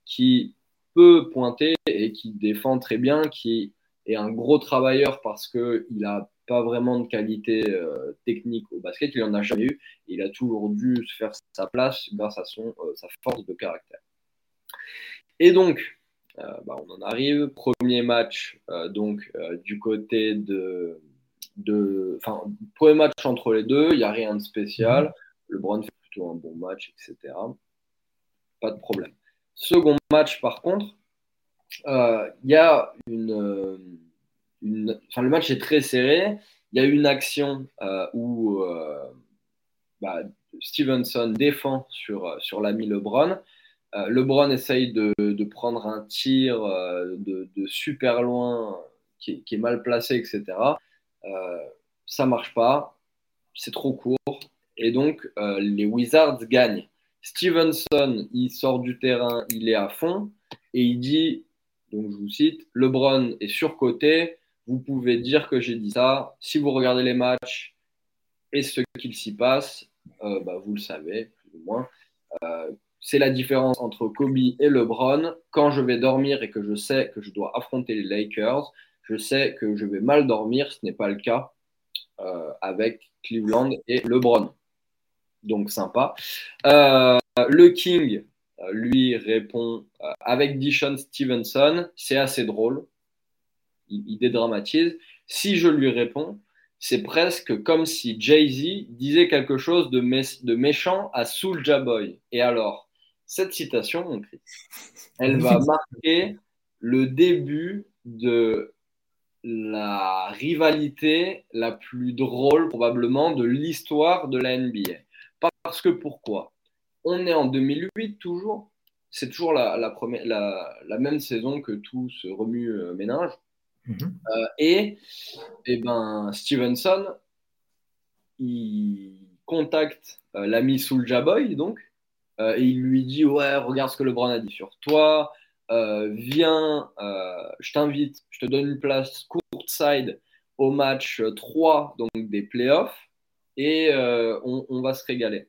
Speaker 2: qui peut pointer et qui défend très bien, qui est un gros travailleur parce qu'il a pas vraiment de qualité technique au basket, il en a jamais eu. Il a toujours dû se faire sa place grâce à son, sa force de caractère. Et donc, bah, on en arrive. Premier match donc du côté de, de, enfin, premier match entre les deux, il n'y a rien de spécial. LeBron fait plutôt un bon match, etc. Pas de problème. Second match, par contre, euh, il y a une, une, Enfin, le match est très serré. Il y a une action euh, où euh, bah, Stevenson défend sur, sur l'ami LeBron. LeBron essaye de, de, prendre un tir de, super loin qui, est mal placé, etc. ça marche pas. C'est trop court. Et donc, les Wizards gagnent. Stevenson, il sort du terrain, il est à fond et il dit, donc je vous cite, LeBron est surcoté, vous pouvez dire que j'ai dit ça. Si vous regardez les matchs et ce qu'il s'y passe, euh, bah, vous le savez, plus ou moins. Euh, c'est la différence entre Kobe et LeBron. Quand je vais dormir et que je sais que je dois affronter les Lakers, je sais que je vais mal dormir. Ce n'est pas le cas euh, avec Cleveland et LeBron donc sympa. Euh, le King, euh, lui, répond avec Dishon Stevenson, c'est assez drôle. Il, dédramatise. Si je lui réponds, c'est presque comme si Jay-Z disait quelque chose de, de méchant à Soulja Boy. Et alors, cette citation, mon elle va marquer le début de la rivalité la plus drôle probablement de l'histoire de la NBA. Parce que pourquoi? On est en 2008 toujours. C'est toujours la, première, la, même saison que tout se remue euh, ménage. Mhm. Euh, et, et eh ben, Stevenson, il contacte euh, l'ami Soulja Boy, donc, et il lui dit Ouais, regarde ce que LeBron a dit sur toi. Viens, je t'invite, je te donne une place courtside au match 3 donc des playoffs et on, va se régaler.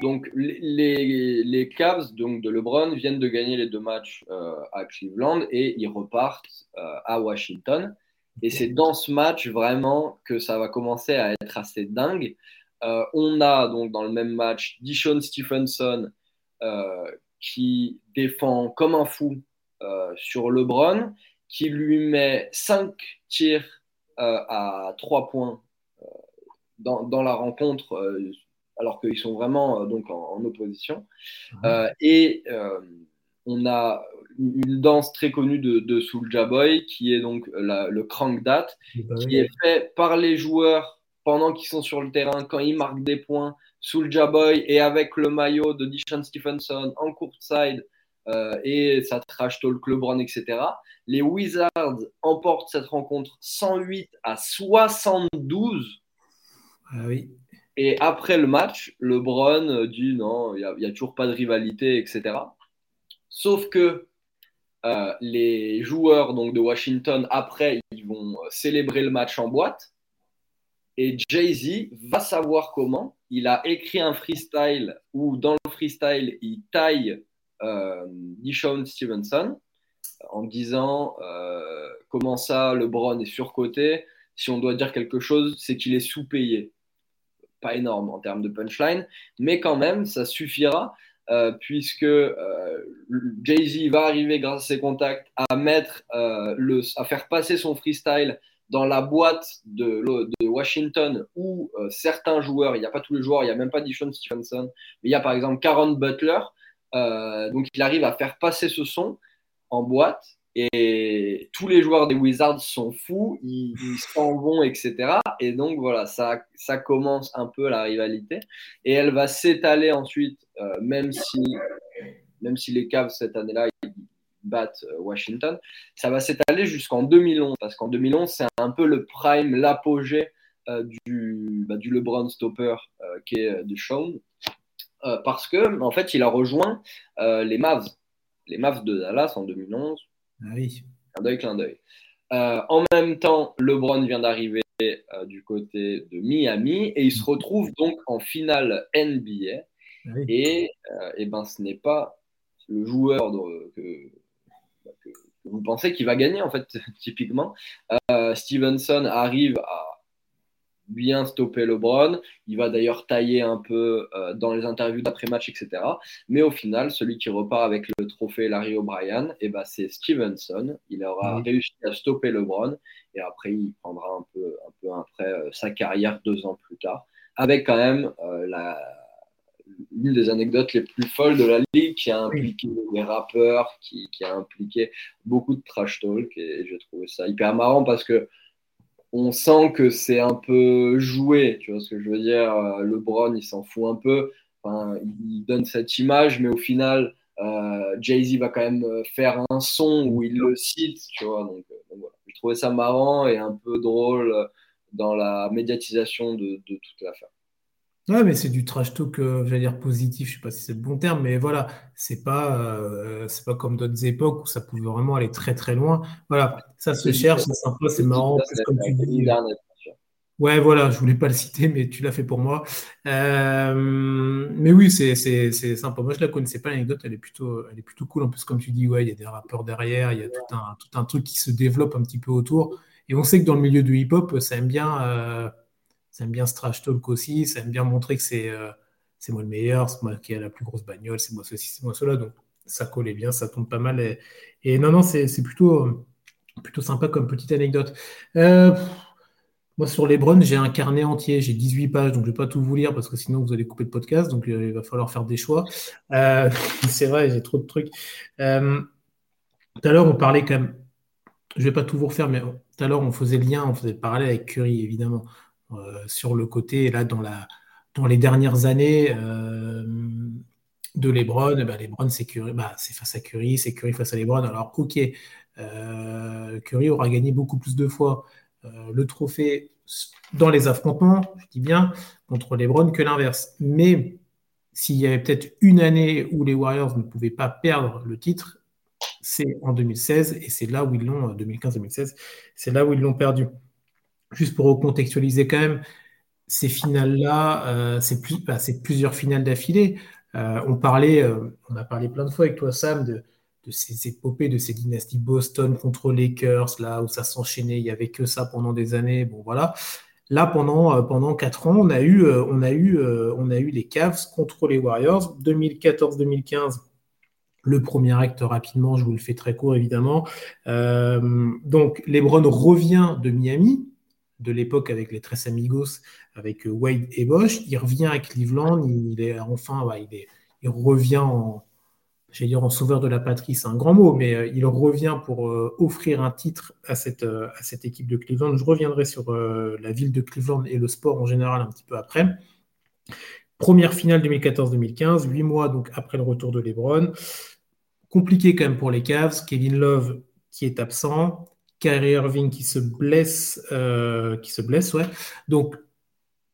Speaker 2: Donc, les, les, Cavs donc, de LeBron viennent de gagner les deux matchs euh, à Cleveland et ils repartent euh, à Washington. Et c'est dans ce match vraiment que ça va commencer à être assez dingue. Euh, on a donc dans le même match Dishon Stephenson qui défend comme un fou sur LeBron, qui lui met 5 tirs à 3 points dans, dans, la rencontre alors qu'ils sont vraiment euh, donc en, opposition. Euh, et euh, on a une danse très connue de, de Soulja Boy qui est donc le crank date, qui est fait par les joueurs pendant qu'ils sont sur le terrain, quand ils marquent des points. Soulja Boy et avec le maillot de Dishon Stephenson en courtside euh, et ça trash talk LeBron, etc. Les Wizards emportent cette rencontre 108 à 72.
Speaker 1: Ah oui.
Speaker 2: Et après le match, LeBron dit non, il n'y a, toujours pas de rivalité, etc. Sauf que euh, les joueurs donc, de Washington, après, ils vont célébrer le match en boîte. Et Jay-Z va savoir comment. Il a écrit un freestyle où, dans le freestyle, il taille euh, Stevenson en disant euh, comment ça, LeBron est surcoté. Si on doit dire quelque chose, c'est qu'il est sous-payé pas énorme en termes de punchline, mais quand même, ça suffira euh, puisque euh, Jay-Z va arriver grâce à ses contacts à mettre euh, le, à faire passer son freestyle dans la boîte de, Washington où certains joueurs, il n'y a pas tous les joueurs, il n'y a même pas Dishon Stevenson, mais il y a par exemple Caron Butler, donc il arrive à faire passer ce son en boîte et tous les joueurs des Wizards sont fous, ils s'en vont, etc. Et donc voilà, ça, ça commence un peu la rivalité. Et elle va s'étaler ensuite, euh, même, si, même si les Cavs cette année-là battent euh, Washington, ça va s'étaler jusqu'en 2011. Parce qu'en 2011, c'est un peu le prime, l'apogée euh, du, bah, du LeBron Stopper qui est de Sean. parce que en fait, il a rejoint les Mavs. Les Mavs de Dallas en 2011
Speaker 1: ah oui.
Speaker 2: Clin d'œil, clin d'œil. Euh, en même temps, LeBron vient d'arriver euh, du côté de Miami et il se retrouve donc en finale NBA. Ah et, euh, et ben, ce n'est pas le joueur que, vous pensez qu'il va gagner, en fait, typiquement. Stevenson arrive à bien stopper LeBron. Il va d'ailleurs tailler un peu euh, dans les interviews d'après-match, etc. Mais au final, celui qui repart avec le trophée Larry O'Brien, et eh ben, c'est Stevenson. Il aura réussi à stopper LeBron et après, il prendra un peu, un peu après euh, sa carrière deux ans plus tard, avec quand même euh, la, l'une des anecdotes les plus folles de la ligue qui a impliqué les rappeurs, qui, qui, a impliqué beaucoup de trash talk. Et j'ai trouvé ça hyper marrant parce que on sent que c'est un peu joué, tu vois ce que je veux dire. Euh, LeBron, il s'en fout un peu. il donne cette image, mais au final, euh, Jay-Z va quand même euh, faire un son où il le cite, tu vois. Donc, voilà. Je trouvais ça marrant et un peu drôle dans la médiatisation de, de toute l'affaire.
Speaker 1: Ouais, mais c'est du trash talk, euh, j'allais dire positif, je sais pas si c'est le bon terme, mais voilà, c'est pas, euh, c'est pas comme d'autres époques où ça pouvait vraiment aller très très loin. Voilà, ça se cherche, c'est sympa, c'est marrant, comme tu dis. Euh, ouais, voilà, je voulais pas le citer, mais tu l'as fait pour moi. mais oui, c'est, c'est, c'est sympa. Moi, je la connaissais pas l'anecdote, elle est plutôt, elle est plutôt cool. En plus, comme tu dis, ouais, il y a des rappeurs derrière, il y a tout un, tout un truc qui se développe un petit peu autour. Et on sait que dans le milieu du hip-hop, ça aime bien ça aime bien ce trash talk aussi, ça aime bien montrer que c'est euh, moi le meilleur, c'est moi qui ai la plus grosse bagnole, c'est moi ceci, c'est moi cela. Donc ça collait bien, ça tombe pas mal. Et, non, non, c'est plutôt, plutôt sympa comme petite anecdote. Euh, moi, sur les Browns, j'ai un carnet entier, j'ai 18 pages, donc je ne vais pas tout vous lire parce que sinon vous allez couper le podcast, donc euh, il va falloir faire des choix. c'est vrai, j'ai trop de trucs. tout à l'heure, on parlait quand même, je ne vais pas tout vous refaire, mais tout à l'heure, on faisait le lien, on faisait le parallèle avec Curry, évidemment. Euh, sur le côté, là, dans, les dernières années euh, de Lebron, eh ben Lebron, c'est bah, face à Curry, c'est Curry face à Lebron. Alors, ok, euh, Curry aura gagné beaucoup plus de fois le trophée dans les affrontements, je dis bien, contre Lebron que l'inverse. Mais s'il y avait peut-être une année où les Warriors ne pouvaient pas perdre le titre, c'est en 2016 et c'est là où ils l'ont, 2015-2016, c'est là où ils l'ont perdu juste pour recontextualiser quand même, ces finales-là, euh, c'est bah, plusieurs finales d'affilée. Euh, on parlait, euh, on a parlé plein de fois avec toi, Sam, de, ces épopées, de ces dynasties Boston contre Lakers, là où ça s'enchaînait, il n'y avait que ça pendant des années. Bon, voilà. Là, pendant, pendant 4 ans, on a, eu, on, a eu, on a eu les Cavs contre les Warriors. 2014-2015, le premier acte rapidement, je vous le fais très court évidemment. donc, LeBron revient de Miami, de l'époque avec les Tres Amigos, avec euh, Wade et Bosch. Il revient à Cleveland, il est enfin, il, revient en, dire en sauveur de la patrie, c'est un grand mot, mais euh, il revient pour euh, offrir un titre à cette, à cette équipe de Cleveland. Je reviendrai sur la ville de Cleveland et le sport en général un petit peu après. Première finale 2014-2015, huit mois donc après le retour de LeBron. Compliqué quand même pour les Cavs. Kevin Love qui est absent. Kyrie Irving qui se blesse, euh, qui se blesse, ouais. Donc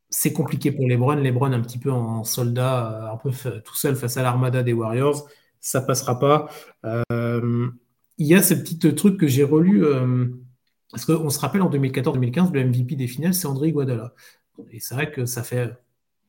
Speaker 1: c'est compliqué pour LeBron. LeBron un petit peu en soldat, euh, un peu tout seul face à l'armada des Warriors, ça passera pas. Euh, il y a ce petit truc que j'ai relu, parce qu'on se rappelle en 2014-2015, le MVP des finales, c'est André Guadala. Et c'est vrai que ça fait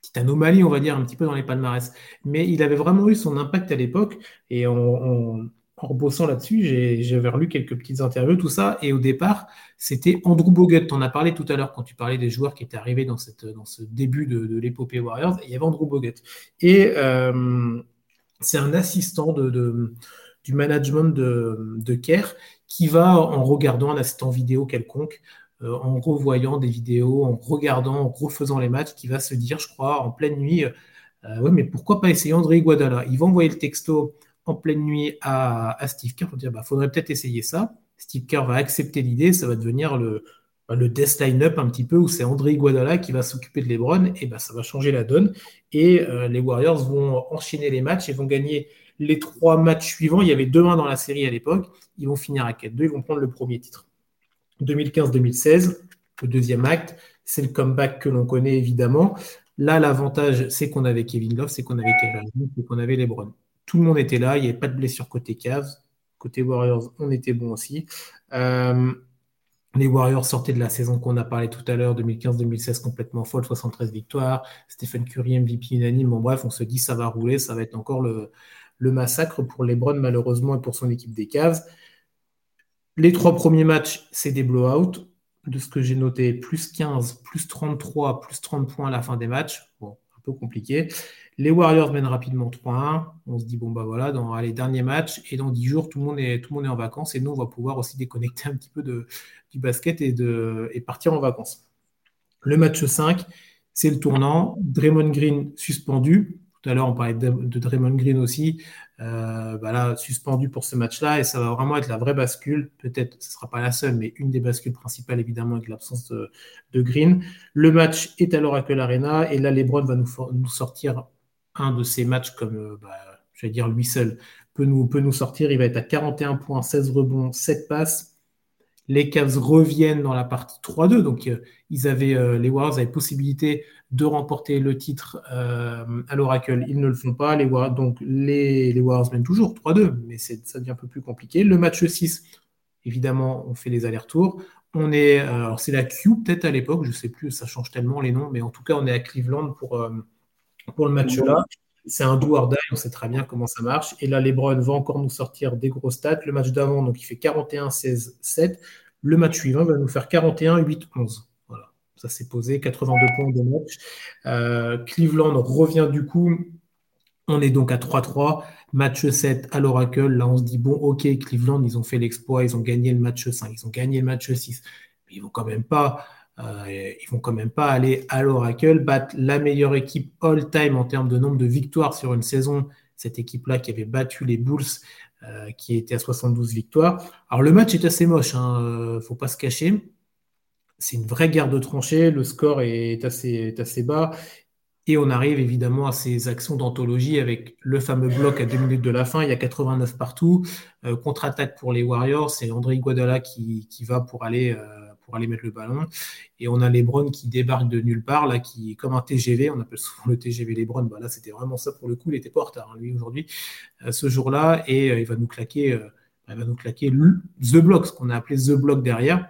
Speaker 1: petite anomalie, on va dire, un petit peu dans les palmarès. Mais il avait vraiment eu son impact à l'époque, et on en rebossant là-dessus, j'avais relu quelques petites interviews, tout ça. Et au départ, c'était Andrew Bogut. Tu en as parlé tout à l'heure quand tu parlais des joueurs qui étaient arrivés dans, ce début de, l'épopée Warriors. il y avait Andrew Bogut. Et euh, c'est un assistant du management de, de Kerr qui va, en regardant un assistant vidéo quelconque, euh, en revoyant des vidéos, en regardant, en refaisant les matchs, qui va se dire, je crois, en pleine nuit, euh, mais pourquoi pas essayer André Guadala Il va envoyer le texto en pleine nuit à, Steve Kerr pour dire bah, faudrait peut-être essayer ça. Steve Kerr va accepter l'idée, ça va devenir le, bah, le death line-up un petit peu où c'est André Iguodala qui va s'occuper de LeBron et bah, ça va changer la donne. Et euh, les Warriors vont enchaîner les matchs et vont gagner les trois matchs suivants. Il y avait deux mains dans la série à l'époque. Ils vont finir à 4-2, ils vont prendre le premier titre. 2015-2016, le deuxième acte, c'est le comeback que l'on connaît évidemment. Là, l'avantage, c'est qu'on avait Kevin Love, c'est qu'on avait Kevin c'est qu'on avait LeBron. Tout le monde était là, il n'y avait pas de blessure côté Cavs. Côté Warriors, on était bon aussi. Euh, les Warriors sortaient de la saison qu'on a parlé tout à l'heure, 2015-2016, complètement folle, 73 victoires. Stephen Curry, MVP unanime. Bon, bref, on se dit ça va rouler, ça va être encore le, massacre pour LeBron, malheureusement, et pour son équipe des Cavs. Les trois premiers matchs, c'est des blowouts. De ce que j'ai noté, plus 15, plus 33, plus 30 points à la fin des matchs. Bon, un peu compliqué. Les Warriors mènent rapidement 3-1. On se dit, bon, bah voilà, dans les derniers matchs, et dans 10 jours, tout le, monde est, tout le monde est en vacances. Et nous, on va pouvoir aussi déconnecter un petit peu de, du basket et, de, et partir en vacances. Le match 5, c'est le tournant. Draymond Green suspendu. Tout à l'heure, on parlait de, Draymond Green aussi. Euh, bah suspendu pour ce match-là. Et ça va vraiment être la vraie bascule. Peut-être, ce ne sera pas la seule, mais une des bascules principales, évidemment, avec l'absence de, Green. Le match est à l'Oracle Arena. Et là, LeBron va nous sortir de ces matchs comme, euh, bah, je vais dire, lui seul peut nous, peut nous sortir. Il va être à 41 points, 16 rebonds, 7 passes les Cavs reviennent dans la partie 3-2. Donc, euh, ils avaient, euh, les Warriors avaient possibilité de remporter le titre à l'Oracle. Ils ne le font pas. Les donc, les, les, Warriors mènent toujours 3-2, mais ça devient un peu plus compliqué. Le match 6, évidemment, on fait les allers-retours. On est, alors c'est la Q peut-être à l'époque, je ne sais plus, ça change tellement les noms, mais en tout cas, on est à Cleveland pour, pour le match-là. C'est un do or die, on sait très bien comment ça marche. Et là, LeBron va encore nous sortir des gros stats. Le match d'avant, donc il fait 41-16-7. Le match suivant va nous faire 41-8-11. Voilà, ça s'est posé, 82 points de match. Euh, Cleveland revient du coup. On est donc à 3-3. Match 7 à l'Oracle. Là, on se dit, bon, ok, Cleveland, ils ont fait l'exploit, ils ont gagné le match 5, ils ont gagné le match 6. Mais ils vont quand même pas euh, ils vont quand même pas aller à l'Oracle, battre la meilleure équipe all-time en termes de nombre de victoires sur une saison. Cette équipe-là qui avait battu les Bulls, euh, qui était à 72 victoires. Alors le match est assez moche, hein, euh, faut pas se cacher. C'est une vraie guerre de tranchées. Le score est assez, bas. Et on arrive évidemment à ces actions d'anthologie avec le fameux bloc à deux minutes de la fin. Il y a 89 partout. Contre-attaque pour les Warriors. C'est André Guadala qui, va pour aller aller mettre le ballon. Et on a Lebron qui débarque de nulle part, là, qui comme un TGV, on appelle souvent le TGV Lebron. Bah, là, c'était vraiment ça pour le coup. Il était pas en retard, hein, lui, aujourd'hui, euh, ce jour-là. Et euh, il va nous claquer, euh, il va nous claquer le, The Block, ce qu'on a appelé The Block derrière.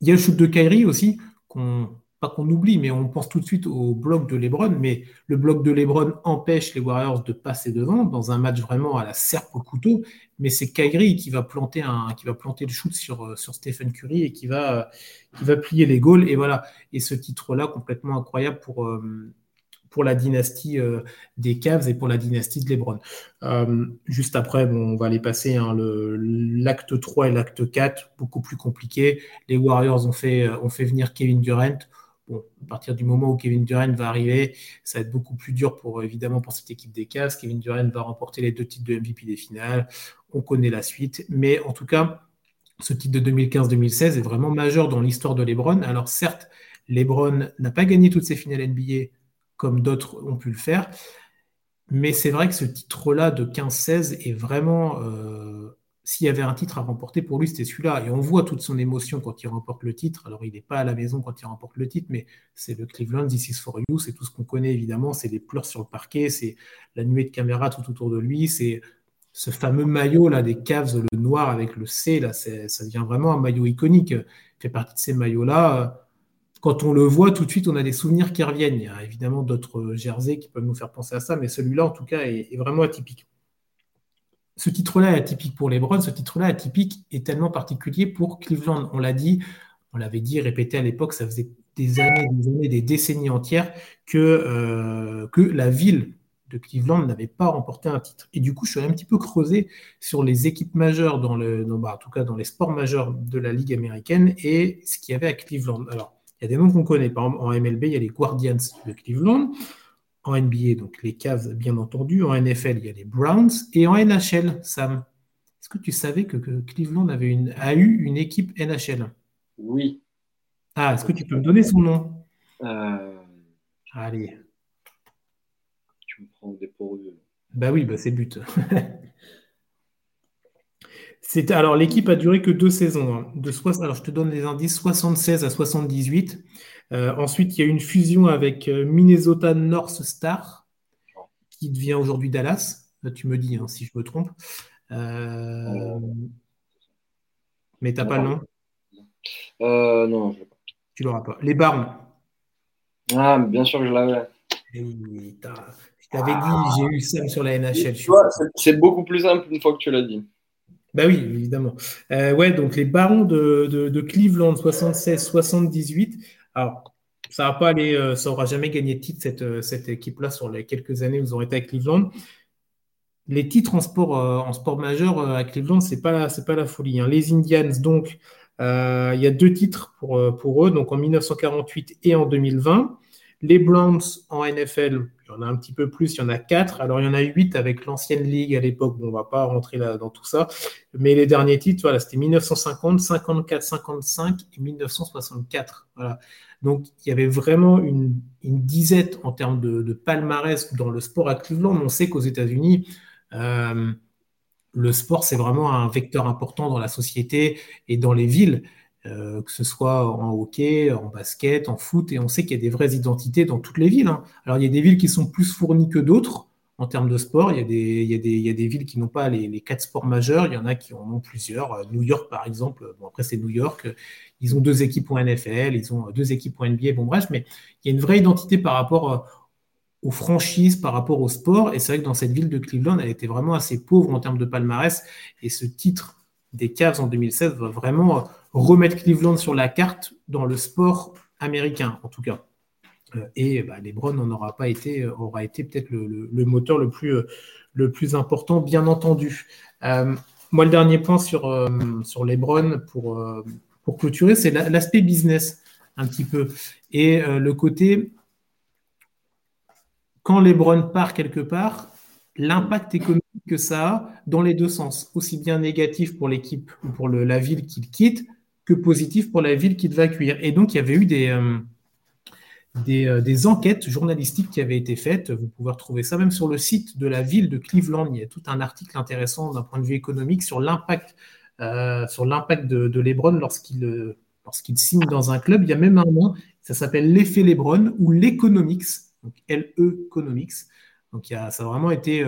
Speaker 1: Il y a le shoot de Kyrie aussi, qu'on pas qu'on oublie, mais on pense tout de suite au bloc de Lebron. Mais le bloc de Lebron empêche les Warriors de passer devant dans un match vraiment à la serpe au couteau. Mais c'est Kyrie qui va planter un, qui va planter le shoot sur, euh, sur Stephen Curry et qui va, euh, qui va plier les goals. Et voilà. Et ce titre-là, complètement incroyable pour, euh, pour la dynastie des Cavs et pour la dynastie de LeBron. juste après, bon, on va aller passer hein, l'acte 3 et l'acte 4, beaucoup plus compliqué. Les Warriors ont fait, ont fait venir Kevin Durant à partir du moment où Kevin Durant va arriver, ça va être beaucoup plus dur pour évidemment pour cette équipe des Cavs. Kevin Durant va remporter les deux titres de MVP des finales. On connaît la suite, mais en tout cas, ce titre de 2015-2016 est vraiment majeur dans l'histoire de LeBron. Alors certes, LeBron n'a pas gagné toutes ses finales NBA comme d'autres ont pu le faire, mais c'est vrai que ce titre-là de 15-16 est vraiment euh, s'il y avait un titre à remporter pour lui, c'était celui-là. Et on voit toute son émotion quand il remporte le titre. Alors, il n'est pas à la maison quand il remporte le titre, mais c'est le Cleveland, This is for you, c'est tout ce qu'on connaît évidemment. C'est les pleurs sur le parquet, c'est la nuée de caméras tout autour de lui, c'est ce fameux maillot là des Cavs, le noir avec le C, là, ça devient vraiment un maillot iconique. Il fait partie de ces maillots-là. Quand on le voit, tout de suite, on a des souvenirs qui reviennent. Il y a évidemment d'autres jerseys qui peuvent nous faire penser à ça, mais celui-là, en tout cas, est vraiment atypique ce titre-là est atypique pour les Browns, ce titre-là atypique est tellement particulier pour Cleveland. On l'a dit, on l'avait dit, répété à l'époque, ça faisait des années, des années, des décennies entières que, euh, que la ville de Cleveland n'avait pas remporté un titre. Et du coup, je suis un petit peu creusé sur les équipes majeures, dans le, bah, en tout cas dans les sports majeurs de la Ligue américaine et ce qu'il y avait à Cleveland. Alors, il y a des noms qu'on connaît. Par exemple, en MLB, il y a les Guardians de Cleveland. En NBA, donc les Cavs, bien entendu. En NFL, il y a les Browns. Et en NHL, Sam, est-ce que tu savais que, Cleveland avait une, a eu une équipe NHL
Speaker 2: Oui.
Speaker 1: Ah, est-ce que tu peux me donner son nom?
Speaker 2: Euh...
Speaker 1: Allez.
Speaker 2: Tu me prends des dépourvu.
Speaker 1: Bah oui, bah c'est but. alors l'équipe a duré que deux saisons. Hein. De alors je te donne les indices 76 à 78. Euh, ensuite, il y a une fusion avec euh, Minnesota North Star, qui devient aujourd'hui Dallas. tu me dis hein, si je me trompe. Euh, mais tu n'as pas le nom?
Speaker 2: Non,
Speaker 1: je pas. Tu l'auras pas. Les Barnes.
Speaker 2: Ah, bien sûr que je l'avais.
Speaker 1: je t'avais dit, j'ai eu Sam sur la NHL.
Speaker 2: C'est beaucoup plus simple une fois que tu l'as dit.
Speaker 1: Bah oui, évidemment. Euh, ouais, donc les Barons de, Cleveland 76-78. Alors, ça va pas aller, euh, ça aura jamais gagné de titre cette, euh, cette équipe-là sur les quelques années où ils ont été à Cleveland. Les titres en sport, en sport majeur à Cleveland, c'est pas c'est pas la folie. Hein. Les Indians, donc, il y a deux titres pour, pour eux, donc en 1948 et en 2020. Les Browns en NFL, il y en a un petit peu plus, il y en a quatre. Alors, il y en a huit avec l'ancienne ligue à l'époque. Bon, on va pas rentrer là dans tout ça. Mais les derniers titres, voilà, c'était 1950, 54, 55 et 1964. Voilà. Donc, il y avait vraiment une, une disette en termes de, palmarès dans le sport à Cleveland. On sait qu'aux États-Unis, euh, le sport, c'est vraiment un vecteur important dans la société et dans les villes. Euh, que ce soit en hockey, en basket, en foot, et on sait qu'il y a des vraies identités dans toutes les villes. Hein. Alors il y a des villes qui sont plus fournies que d'autres en termes de sport. Il y a des, il y a des, il y a des villes qui n'ont pas les, quatre sports majeurs, il y en a qui en ont plusieurs. Euh, New York, par exemple, bon, après c'est New York, ils ont deux équipes en NFL, ils ont deux équipes en NBA, bon bref, mais il y a une vraie identité par rapport euh, aux franchises, par rapport au sport, et c'est vrai que dans cette ville de Cleveland, elle était vraiment assez pauvre en termes de palmarès, et ce titre des Cavs en 2016 va vraiment remettre Cleveland sur la carte dans le sport américain, en tout cas. Euh, et bah, LeBron n'en aura pas été, euh, aura été peut-être le, moteur le plus, euh, le plus important, bien entendu. moi, le dernier point sur, sur LeBron pour, pour clôturer, c'est l'aspect business, un petit peu. Et le côté, quand LeBron part quelque part, l'impact économique que ça a dans les deux sens, aussi bien négatif pour l'équipe ou pour la ville qu'il quitte, positif pour la ville qu'il va accueillir. Et donc, il y avait eu des, euh, euh, des, enquêtes journalistiques qui avaient été faites. Vous pouvez retrouver ça même sur le site de la ville de Cleveland. Il y a tout un article intéressant d'un point de vue économique sur l'impact euh, sur l'impact de, de Lebron lorsqu'il lorsqu'il signe dans un club. Il y a même un nom, ça s'appelle l'effet Lebron ou l'Economics, donc LE Economics. Donc il y a, ça a vraiment été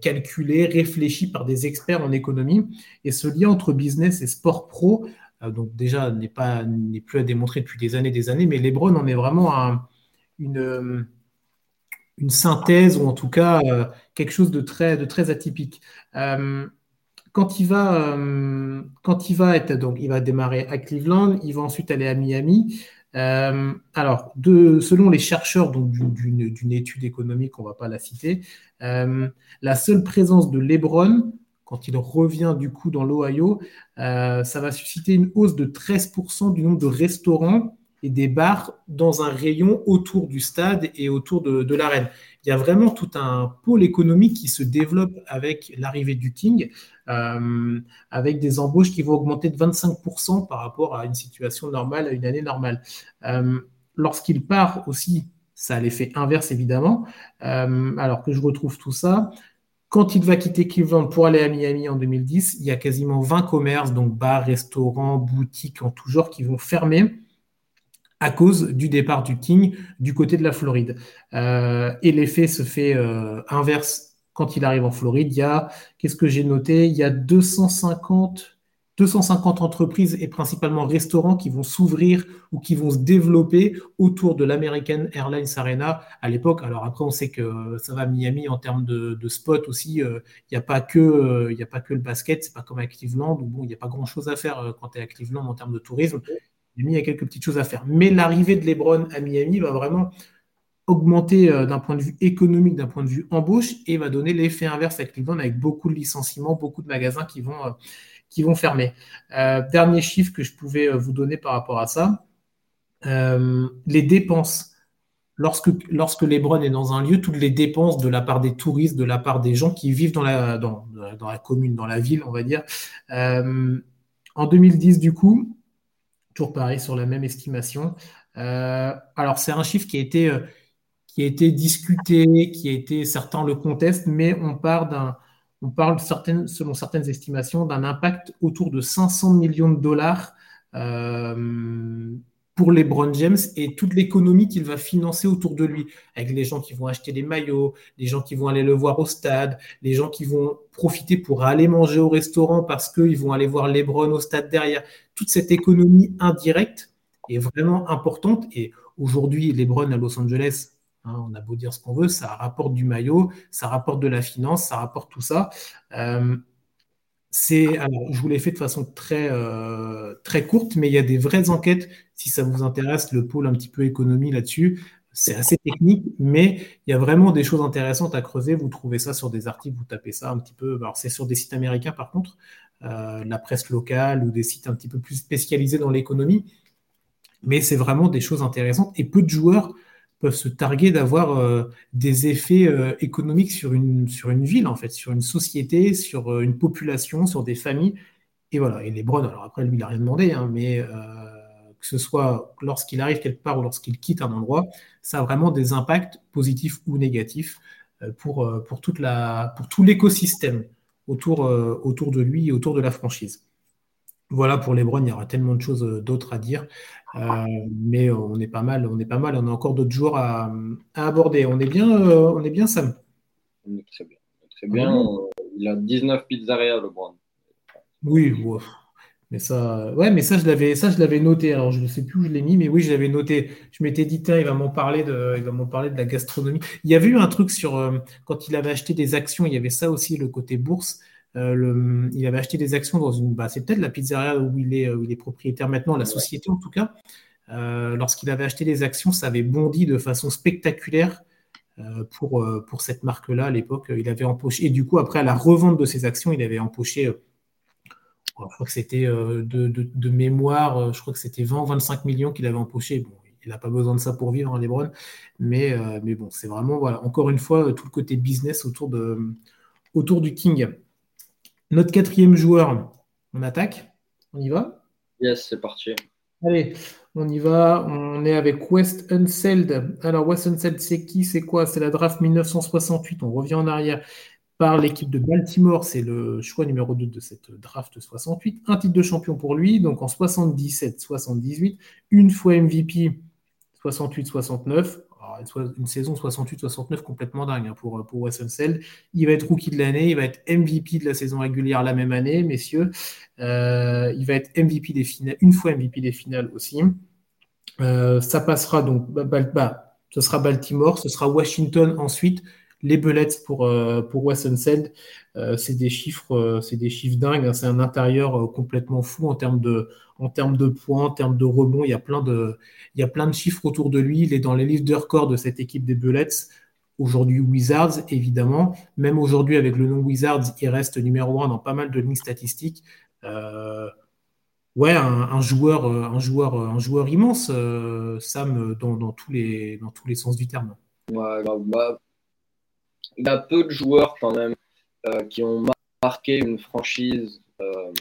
Speaker 1: calculé, réfléchi par des experts en économie. Et ce lien entre business et sport pro donc déjà n'est pas n'est plus à démontrer depuis des années des années, mais LeBron en est vraiment une, euh, une synthèse ou en tout cas euh, quelque chose de très, atypique. quand il va être donc il va démarrer à Cleveland, il va ensuite aller à Miami. alors, selon les chercheurs d'une étude économique, on va pas la citer, la seule présence de LeBron quand il revient du coup dans l'Ohio, euh, ça va susciter une hausse de 13% du nombre de restaurants et des bars dans un rayon autour du stade et autour de, l'arène. Il y a vraiment tout un pôle économique qui se développe avec l'arrivée du King, euh, avec des embauches qui vont augmenter de 25% par rapport à une situation normale, à une année normale. Euh, lorsqu'il part aussi, ça a l'effet inverse évidemment. alors que je retrouve tout ça, quand il va quitter Cleveland pour aller à Miami en 2010, il y a quasiment 20 commerces, donc bars, restaurants, boutiques en tout genre, qui vont fermer à cause du départ du King du côté de la Floride. Euh, et l'effet se fait euh, inverse quand il arrive en Floride. Il y a, qu'est-ce que j'ai noté? Il y a 250 250 entreprises et principalement restaurants qui vont s'ouvrir ou qui vont se développer autour de l'American Airlines Arena à l'époque. Alors après, on sait que ça va à Miami en termes de, de spot aussi. Euh, il n'y a pas que euh, a pas que le basket. C'est pas comme à Cleveland où bon, il n'y a pas grand chose à faire euh, quand tu es à Cleveland en termes de tourisme. Miami, il y a quelques petites choses à faire. Mais l'arrivée de LeBron à Miami va vraiment augmenter d'un point de vue économique, d'un point de vue embauche, et va donner l'effet inverse à Cleveland avec beaucoup de licenciements, beaucoup de magasins qui vont qui vont fermer. Euh, dernier chiffre que je pouvais euh, vous donner par rapport à ça, euh, les dépenses. Lorsque, lorsque Lebron est dans un lieu, toutes les dépenses de la part des touristes, de la part des gens qui vivent dans la, dans, la commune, dans la ville, on va dire. en 2010, du coup, toujours pareil sur la même estimation. alors, c'est un chiffre qui a été, qui a été discuté, qui a été, certains le contestent, mais on part d'un on parle, selon certaines estimations, d'un impact autour de 500 millions de dollars euh, pour LeBron James et toute l'économie qu'il va financer autour de lui, avec les gens qui vont acheter des maillots, les gens qui vont aller le voir au stade, les gens qui vont profiter pour aller manger au restaurant parce qu'ils vont aller voir LeBron au stade derrière. Toute cette économie indirecte est vraiment importante et aujourd'hui, LeBron à Los Angeles, Hein, on a beau dire ce qu'on veut, ça rapporte du maillot, ça rapporte de la finance, ça rapporte tout ça. Euh, je vous l'ai fait de façon très, euh, très courte, mais il y a des vraies enquêtes, si ça vous intéresse, le pôle un petit peu économie là-dessus. C'est assez technique, mais il y a vraiment des choses intéressantes à creuser. Vous trouvez ça sur des articles, vous tapez ça un petit peu. Alors, c'est sur des sites américains, par contre, euh, la presse locale ou des sites un petit peu plus spécialisés dans l'économie. Mais c'est vraiment des choses intéressantes et peu de joueurs peuvent se targuer d'avoir euh, des effets euh, économiques sur une, sur une ville, en fait, sur une société, sur euh, une population, sur des familles. Et voilà, et Lebron, alors après, lui, il n'a rien demandé, hein, mais que ce soit lorsqu'il arrive quelque part ou lorsqu'il quitte un endroit, ça a vraiment des impacts positifs ou négatifs pour, pour, toute la, pour tout l'écosystème autour, autour de lui et autour de la franchise. Voilà pour Lebron, il y aura tellement de choses d'autres à dire. Euh, mais on est pas mal, on est pas mal. On a encore d'autres jours à, aborder. On est bien, euh, on est bien Sam.
Speaker 2: On est très bien. Très bien. il a 19 pizzerias le Brown.
Speaker 1: Oui, mais ça, ouais, mais ça je l'avais, ça je l'avais noté. Alors je ne sais plus où je l'ai mis, mais oui, je l'avais noté. Je m'étais dit, tiens, il va m'en parler de, il va m'en parler de la gastronomie. Il y avait eu un truc sur euh, quand il avait acheté des actions. Il y avait ça aussi, le côté bourse. Euh, il avait acheté des actions dans une, bah, c'est peut-être la pizzeria où il, est, où il est propriétaire maintenant, la société en tout cas. Euh, lorsqu'il avait acheté des actions, ça avait bondi de façon spectaculaire euh, pour, pour cette marque-là à l'époque. Il avait empoché, et du coup, après, à la revente de ses actions, il avait empoché, je crois que c'était de, de, mémoire, je crois que c'était 20 25 millions qu'il avait empoché. Bon, il n'a pas besoin de ça pour vivre, hein, Lebron. Mais, mais bon, c'est vraiment, voilà, encore une fois, tout le côté business autour, de, autour du King. Notre quatrième joueur, on attaque On y va?
Speaker 2: Yes, c'est parti.
Speaker 1: Allez, on y va. On est avec West Unseld. Alors, West Unseld, c'est qui? C'est quoi? C'est la draft 1968. On revient en arrière par l'équipe de Baltimore. C'est le choix numéro 2 de cette draft 68. Un titre de champion pour lui. Donc, en 77-78, une fois MVP 68-69 une saison 68-69 complètement dingue hein, pour, pour Wes Il va être rookie de l'année, il va être MVP de la saison régulière la même année, messieurs. Euh, il va être MVP des finales, une fois MVP des finales aussi. Euh, ça passera donc, bah, bah, ce sera Baltimore, ce sera Washington ensuite les Bullets pour, euh, pour euh, c'est des chiffres, euh, c'est des chiffres dingues. Hein. c'est un intérieur complètement fou en termes de, en termes de points, en termes de rebonds. Il y a plein de, il y a plein de chiffres autour de lui. Il est dans les livres de record de cette équipe des Bullets. Aujourd'hui Wizards, évidemment. Même aujourd'hui, avec le nom Wizards, il reste numéro un dans pas mal de lignes statistiques. ouais, un, joueur, un joueur, un joueur immense, Sam, dans, tous les, dans tous les sens du terme.
Speaker 2: Ouais, bah, il y a peu de joueurs quand même euh, qui ont marqué une franchise euh,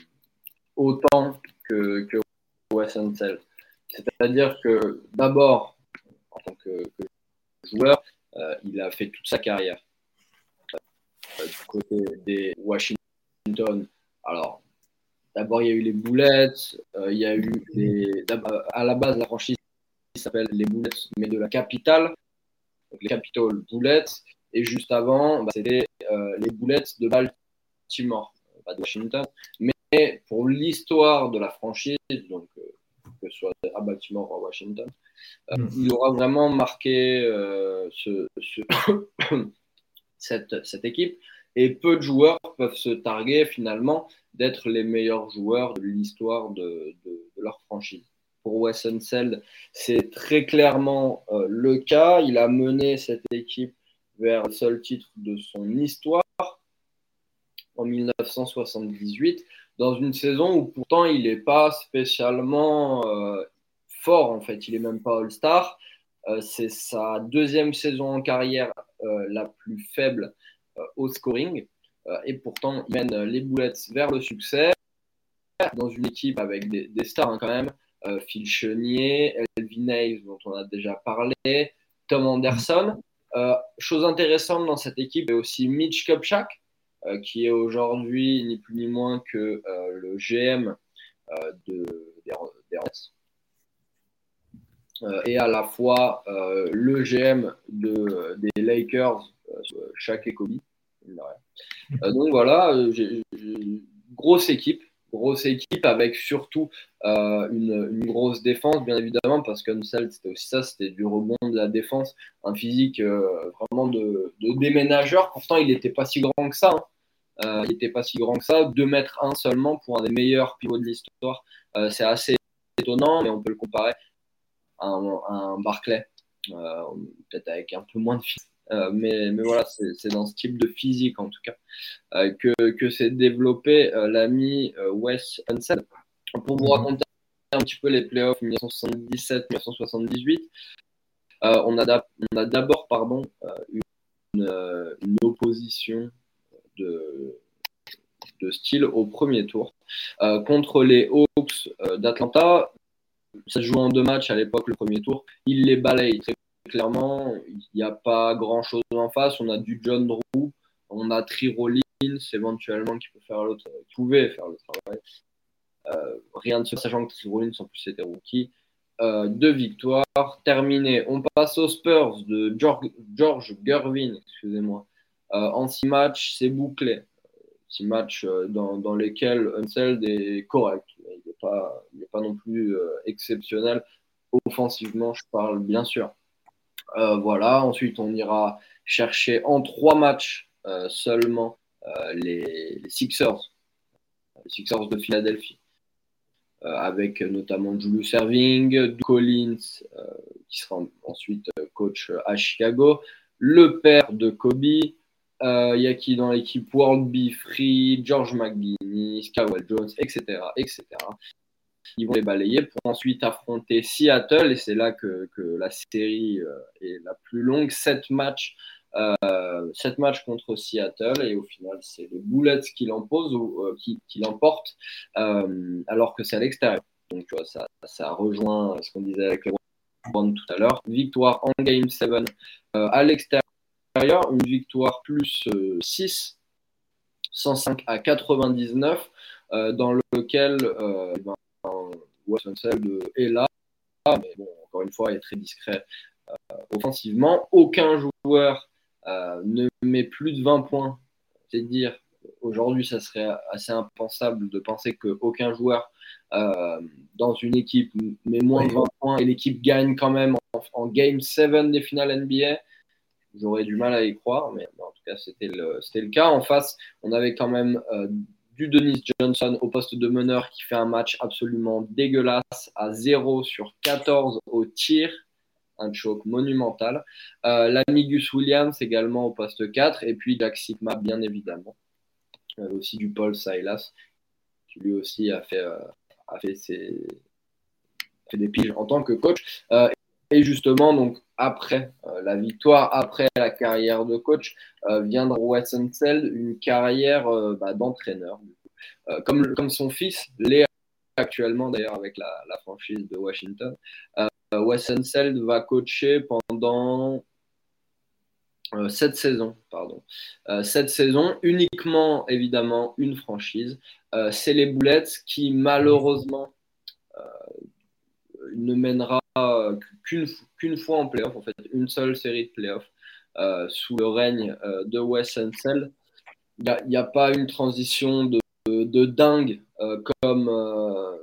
Speaker 2: autant que, que Wes C'est-à-dire que d'abord, en tant que, joueur, euh, il a fait toute sa carrière du côté des Washington. Alors, d'abord, il y a eu les Bullets, il y a eu à la base, la franchise s'appelle les Bullets, mais de la capitale, donc les Capitol Bullets. Et juste avant, bah, c'était euh, les boulettes de Baltimore, pas de Washington. Mais pour l'histoire de la franchise, donc euh, que ce soit à Baltimore ou à Washington, euh, mm. il aura vraiment marqué ce, cette, cette, équipe. Et peu de joueurs peuvent se targuer finalement d'être les meilleurs joueurs de l'histoire de, de, leur franchise. Pour Wes Unseld, c'est très clairement le cas. Il a mené cette équipe vers le seul titre de son histoire en 1978, dans une saison où pourtant il n'est pas spécialement euh, fort en fait, il n'est même pas All-Star. Euh, c'est sa deuxième saison en carrière euh, la plus faible au scoring. et pourtant, il mène les Bullets vers le succès dans une équipe avec des, stars hein, quand même. Phil Chenier, Elvin Hayes, dont on a déjà parlé, Tom Anderson. Euh, chose intéressante dans cette équipe est aussi Mitch Kupchak, euh, qui est aujourd'hui ni plus ni moins que euh, le GM de, des, et à la fois le GM de, des Lakers, Shaq et Kobe. donc voilà, grosse équipe grosse équipe avec surtout euh, une, grosse défense, bien évidemment, parce que c'était aussi ça, c'était du rebond de la défense, un physique euh, vraiment de, déménageur. Pourtant, il n'était pas si grand que ça. Hein. il n'était pas si grand que ça. 2 mètres 1 seulement pour un des meilleurs pivots de l'histoire. c'est assez étonnant, mais on peut le comparer à un, Barclay, peut-être avec un peu moins de physique. Mais, mais, voilà, c'est dans ce type de physique en tout cas que, que s'est développé l'ami Wes Unseld. Pour vous mhm. raconter un petit peu les playoffs 1977-1978, euh, on a d'abord pardon, euh, euh, une, opposition de, de, style au premier tour contre les Hawks d'Atlanta. Ça se joue en deux matchs à l'époque, le premier tour. Il les balaye très clairement. Il n'y a pas grand-chose en face. On a du John Drew, on a Tri Rollins éventuellement qui peut faire l'autre, qui pouvait faire le travail. rien de ce sachant que Tri Rollins en plus c'était rookie. Euh, deux victoires. Terminé. On passe aux Spurs de George, George Gervin, excusez-moi. Euh, en six matchs, c'est bouclé. Six matchs euh, dans, dans, lesquels Unseld est correct. Il n'est pas, pas, non plus exceptionnel. Offensivement, je parle bien sûr. Voilà. Ensuite, on ira chercher en trois matchs seulement les, les Sixers. Les Sixers de Philadelphie. Euh, avec notamment Julius Serving, Collins, euh, qui sera ensuite euh, coach à Chicago, le père de Kobe, il y a qui dans l'équipe? World Be Free, George McGuinness, Kawhi Jones, etc., etc. Ils vont les balayer pour ensuite affronter Seattle, et c'est là que, que, la série est la plus longue. Sept matchs euh, matchs contre Seattle et au final c'est les Bullets qui l'emposent ou euh, qui, qui l'emportent euh, alors que c'est à l'extérieur. Donc tu vois, ça, ça rejoint ce qu'on disait avec le tout à l'heure. Victoire en Game 7 à l'extérieur, une victoire plus 6, 105 à 99, dans lequel est là, mais bon, encore une fois, il est très discret offensivement. Aucun joueur euh, ne met plus de 20 points, c'est dire aujourd'hui, ça serait assez impensable de penser qu'aucun joueur euh, dans une équipe met moins de 20 points et l'équipe gagne quand même en, Game 7 des finales NBA. J'aurais du mal à y croire, mais en tout cas, c'était le, le, cas. En face, on avait quand même euh, du Dennis Johnson au poste de meneur qui fait un match absolument dégueulasse à 0 sur 14 au tir un choc monumental. Euh, L'ami Gus Williams également au poste 4, et puis Jack Sigma, bien évidemment. Euh, aussi du Paul Silas, qui lui aussi a fait, euh, des piges en tant que coach. Euh, et justement, donc, après la victoire, après la carrière de coach, viendra Wessenseld une carrière bah, d'entraîneur. comme, son fils, l'est actuellement d'ailleurs avec la, franchise de Washington. Euh, Wes Unseld va coacher pendant euh, sept saisons, pardon. Euh, sept saisons, uniquement évidemment une franchise. c'est les Bullets qui malheureusement ne mènera qu'une fois en playoff, en fait, une seule série de playoffs sous le règne de Wes Unseld. Il n'y a, pas une transition de, de dingue comme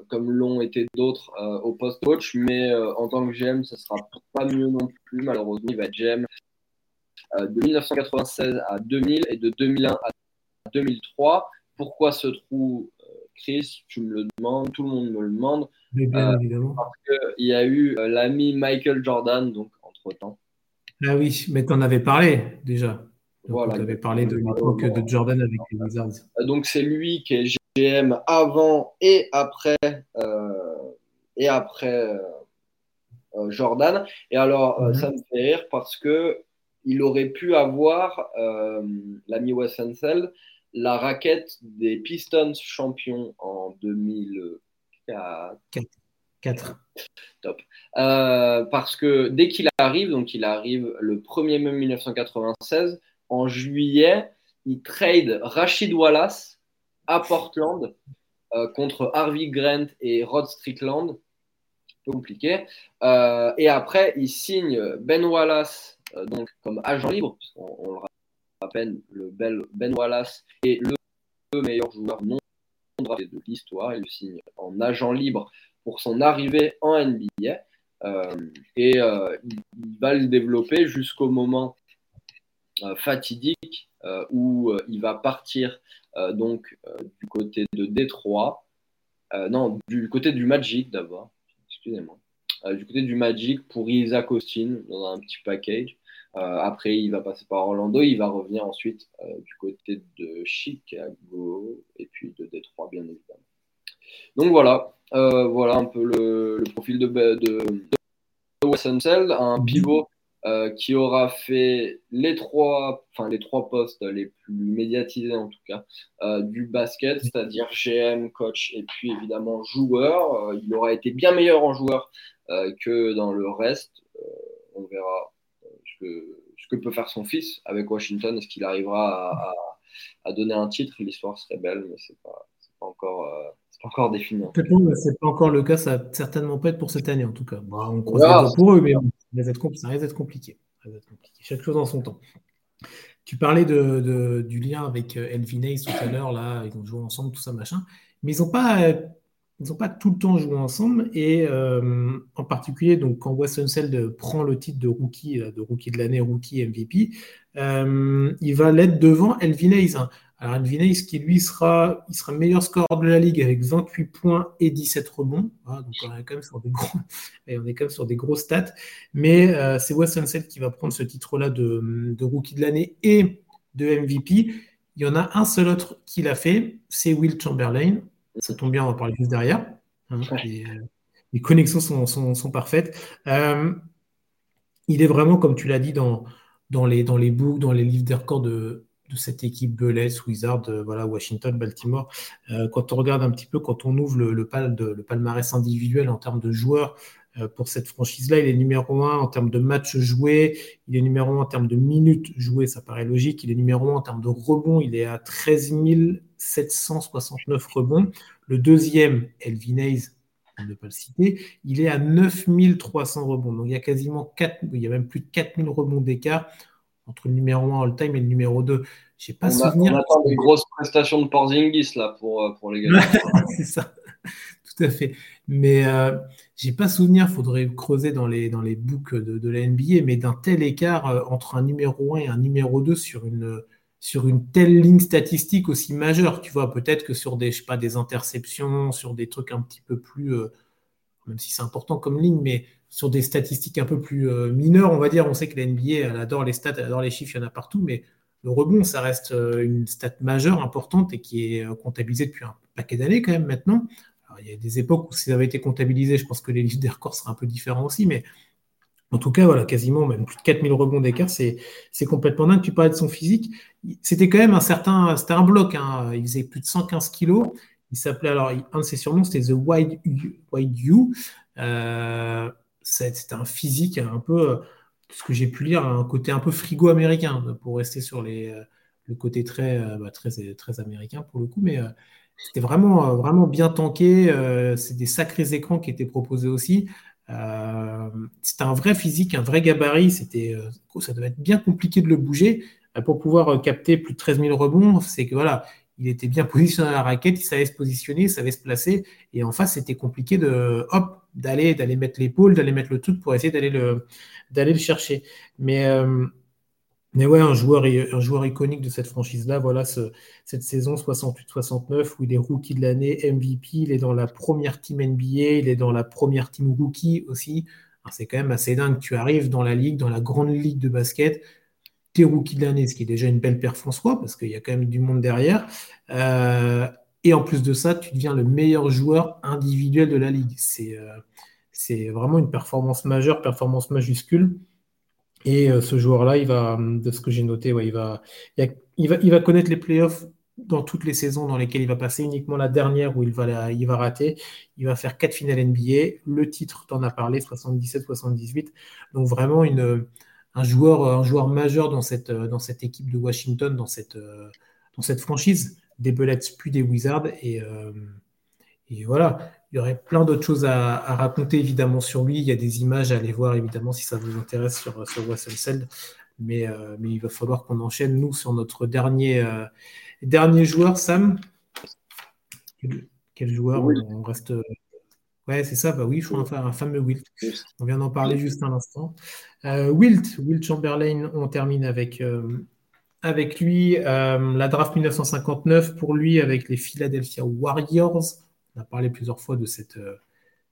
Speaker 2: comme l'ont été d'autres euh, au post-coach, mais euh, en tant que GM, ça sera pas mieux non plus. Malheureusement, il va être GM euh, de 1996 à 2000 et de 2001 à 2003. Pourquoi ce trou, Chris? Tu me le demandes, tout le monde me le demande.
Speaker 1: Bien évidemment.
Speaker 2: Parce qu'il y a eu l'ami Michael Jordan, donc entre-temps.
Speaker 1: Ah oui, mais tu en avais parlé déjà. voilà. Tu avais parlé de l'époque de Jordan avec les Wizards.
Speaker 2: Donc c'est lui qui est GM avant et après, euh, et après euh, euh, Jordan. Et alors, mhm. ça me fait rire parce que il aurait pu avoir, l'ami Wes la raquette des Pistons champions en 2004.
Speaker 1: 4.
Speaker 2: Top. parce que dès qu'il arrive, donc il arrive le 1er mai 1996, en juillet, il trade Rachid Wallace à Portland euh, contre Harvey Grant et Rod Strickland. Compliqué. Euh, et après, il signe Ben Wallace euh, donc, comme agent libre. On, le rappelle, le Ben Wallace est le meilleur joueur non de l'histoire. Il signe en agent libre pour son arrivée en NBA. et il, va le développer jusqu'au moment fatidique où il va partir donc du côté de Détroit. non, du côté du Magic d'abord. Excusez-moi. du côté du Magic pour Isaac Austin dans un petit package. Après, il va passer par Orlando. Il va revenir ensuite du côté de Chicago et puis de Détroit, bien évidemment. Donc voilà, voilà un peu le, profil de, de, de un pivot euh, qui aura fait les trois, enfin les trois postes les plus médiatisés en tout cas euh, du basket, c'est-à-dire GM, coach et puis évidemment joueur. Euh, il aura été bien meilleur en joueur que dans le reste. on verra que, ce que, peut faire son fils avec Washington. Est-ce qu'il arrivera à, à, donner un titre? L'histoire serait belle, mais c'est pas, pas encore encore défini.
Speaker 1: C'est pas encore le cas, ça va certainement pas être pour cette année en tout cas. on croise pour eux, mais ça risque d'être compliqué. Chaque chose en son temps. Tu parlais de, du lien avec euh, Elvin Hayes tout à l'heure, là, ils ont joué ensemble, tout ça, machin. Mais ils n'ont pas, ils ont pas tout le temps joué ensemble. Et euh, en particulier, donc, quand Weston Seld prend le titre de rookie, de rookie de l'année, rookie MVP, euh, il va l'être devant Elvin Hayes. Hein. Alors Elvin qui lui sera, il sera meilleur score de la ligue avec 28 points et 17 rebonds. Donc on est quand même sur des gros, on est quand même sur des gros stats. Mais euh, c'est Wes Sunset qui va prendre ce titre-là de, rookie de l'année et de MVP. Il y en a un seul autre qui l'a fait, c'est Will Chamberlain. Ça tombe bien, on va parler juste derrière. Hein, les, connexions sont, parfaites. Euh, il est vraiment, comme tu l'as dit, dans, dans, les, dans les books, dans les livres des records de, de cette équipe Belets, Wizard, euh, voilà, Washington, Baltimore. Euh, quand on regarde un petit peu, quand on ouvre le, pal de, le palmarès individuel en termes de joueurs pour cette franchise-là, il est numéro un en termes de matchs joués, il est numéro un en termes de minutes jouées, ça paraît logique, il est numéro un en termes de rebonds, il est à 13 769 rebonds. Le deuxième, Elvin Hayes, on ne pas le citer, il est à 9300 rebonds. Donc il y a quasiment 4, il y a même plus de 4000 rebonds d'écart entre le numéro 1 all-time et le numéro 2. J'ai pas on souvenir.
Speaker 2: on attend des grosses prestations de Porzingis là pour, euh, pour les gars.
Speaker 1: c'est ça, tout à fait. Mais euh, j'ai pas souvenir, faudrait creuser dans les, dans les de, la NBA, mais d'un tel écart euh, entre un numéro 1 et un numéro 2 sur une, sur une telle ligne statistique aussi majeure. Tu vois, peut-être que sur des, je sais pas, des interceptions, sur des trucs un petit peu plus, euh, même si c'est important comme ligne, mais sur des statistiques un peu plus euh, mineures, on va dire. On sait que la NBA, elle adore les stats, elle adore les chiffres, il y en a partout, mais le rebond, ça reste une stat majeure, importante et qui est comptabilisée depuis un paquet d'années quand même maintenant. Il y a des époques où ça avait été comptabilisé, je pense que les livres des records seraient un peu différents aussi, mais en tout cas, voilà, quasiment même plus de 4000 rebonds d'écart, c'est, complètement dingue. Tu parlais de son physique. C'était quand même un certain. C'était un bloc. Hein. Il faisait plus de 115 kilos. Il s'appelait alors, un de ses surnoms, c'était The Wide U. c'était un physique un peu, ce que j'ai pu lire, un côté un peu frigo américain, pour rester sur les, euh, le côté très, euh, bah, très, très américain pour le coup, mais euh, c'était vraiment, vraiment bien tanké. c'est des sacrés écrans qui étaient proposés aussi. c'était un vrai physique, un vrai gabarit. C'était, ça devait être bien compliqué de le bouger pour pouvoir capter plus de 13 000 rebonds. C'est que voilà, il était bien positionné à la raquette, il savait se positionner, il savait se placer. Et en face, c'était compliqué de, hop, d'aller, d'aller mettre l'épaule, d'aller mettre le truc pour essayer d'aller le, d'aller le chercher. Mais, euh, mais ouais, un joueur, un joueur iconique de cette franchise-là, voilà, cette saison 68-69 où il est rookie de l'année, MVP, il est dans la première team NBA, il est dans la première team rookie aussi. C'est quand même assez dingue. Tu arrives dans la ligue, dans la grande ligue de basket t'es rookie de l'année, ce qui est déjà une belle en soi, parce qu'il y a quand même du monde derrière. Euh, et en plus de ça, tu deviens le meilleur joueur individuel de la ligue. C'est euh, vraiment une performance majeure, performance majuscule. Et euh, ce joueur-là, il va, de ce que j'ai noté, ouais, il, va, il, va, il va connaître les playoffs dans toutes les saisons dans lesquelles il va passer, uniquement la dernière où il va, il va rater. Il va faire quatre finales NBA. Le titre, tu en as parlé, 77-78. Donc vraiment une, un joueur, un joueur majeur dans cette, dans cette équipe de Washington, dans cette, dans cette franchise des Bullets puis des Wizards. Et, euh, et, voilà, il y aurait plein d'autres choses à, raconter évidemment sur lui. Il y a des images à aller voir évidemment si ça vous intéresse sur, sur. Mais, euh, mais il va falloir qu'on enchaîne nous sur notre dernier, euh, dernier joueur, Sam. Quel, joueur on reste Ouais, c'est ça, bah oui, je crois un, fameux Wilt. On vient d'en parler juste un instant. Wilt, Wilt Chamberlain, on termine avec, avec lui la draft 1959 pour lui avec les Philadelphia Warriors. On a parlé plusieurs fois de cette,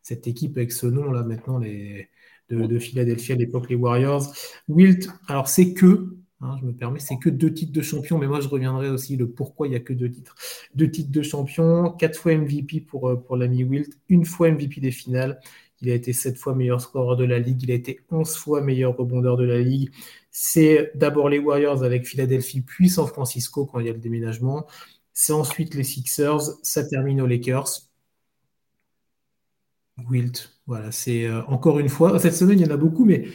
Speaker 1: cette équipe avec ce nom là maintenant les, de, de Philadelphie à l'époque les Warriors. Wilt, alors c'est que Hein, je me permets, c'est que deux titres de champion, mais moi je reviendrai aussi le pourquoi il n'y a que deux titres. Deux titres de champion, quatre fois MVP pour, euh, pour l'ami Wilt, une fois MVP des finales. Il a été sept fois meilleur scoreur de la ligue, il a été onze fois meilleur rebondeur de la ligue. C'est d'abord les Warriors avec Philadelphie, puis San Francisco quand il y a le déménagement. C'est ensuite les Sixers, ça termine aux Lakers. Wilt, voilà, c'est euh, encore une fois, cette semaine il y en a beaucoup, mais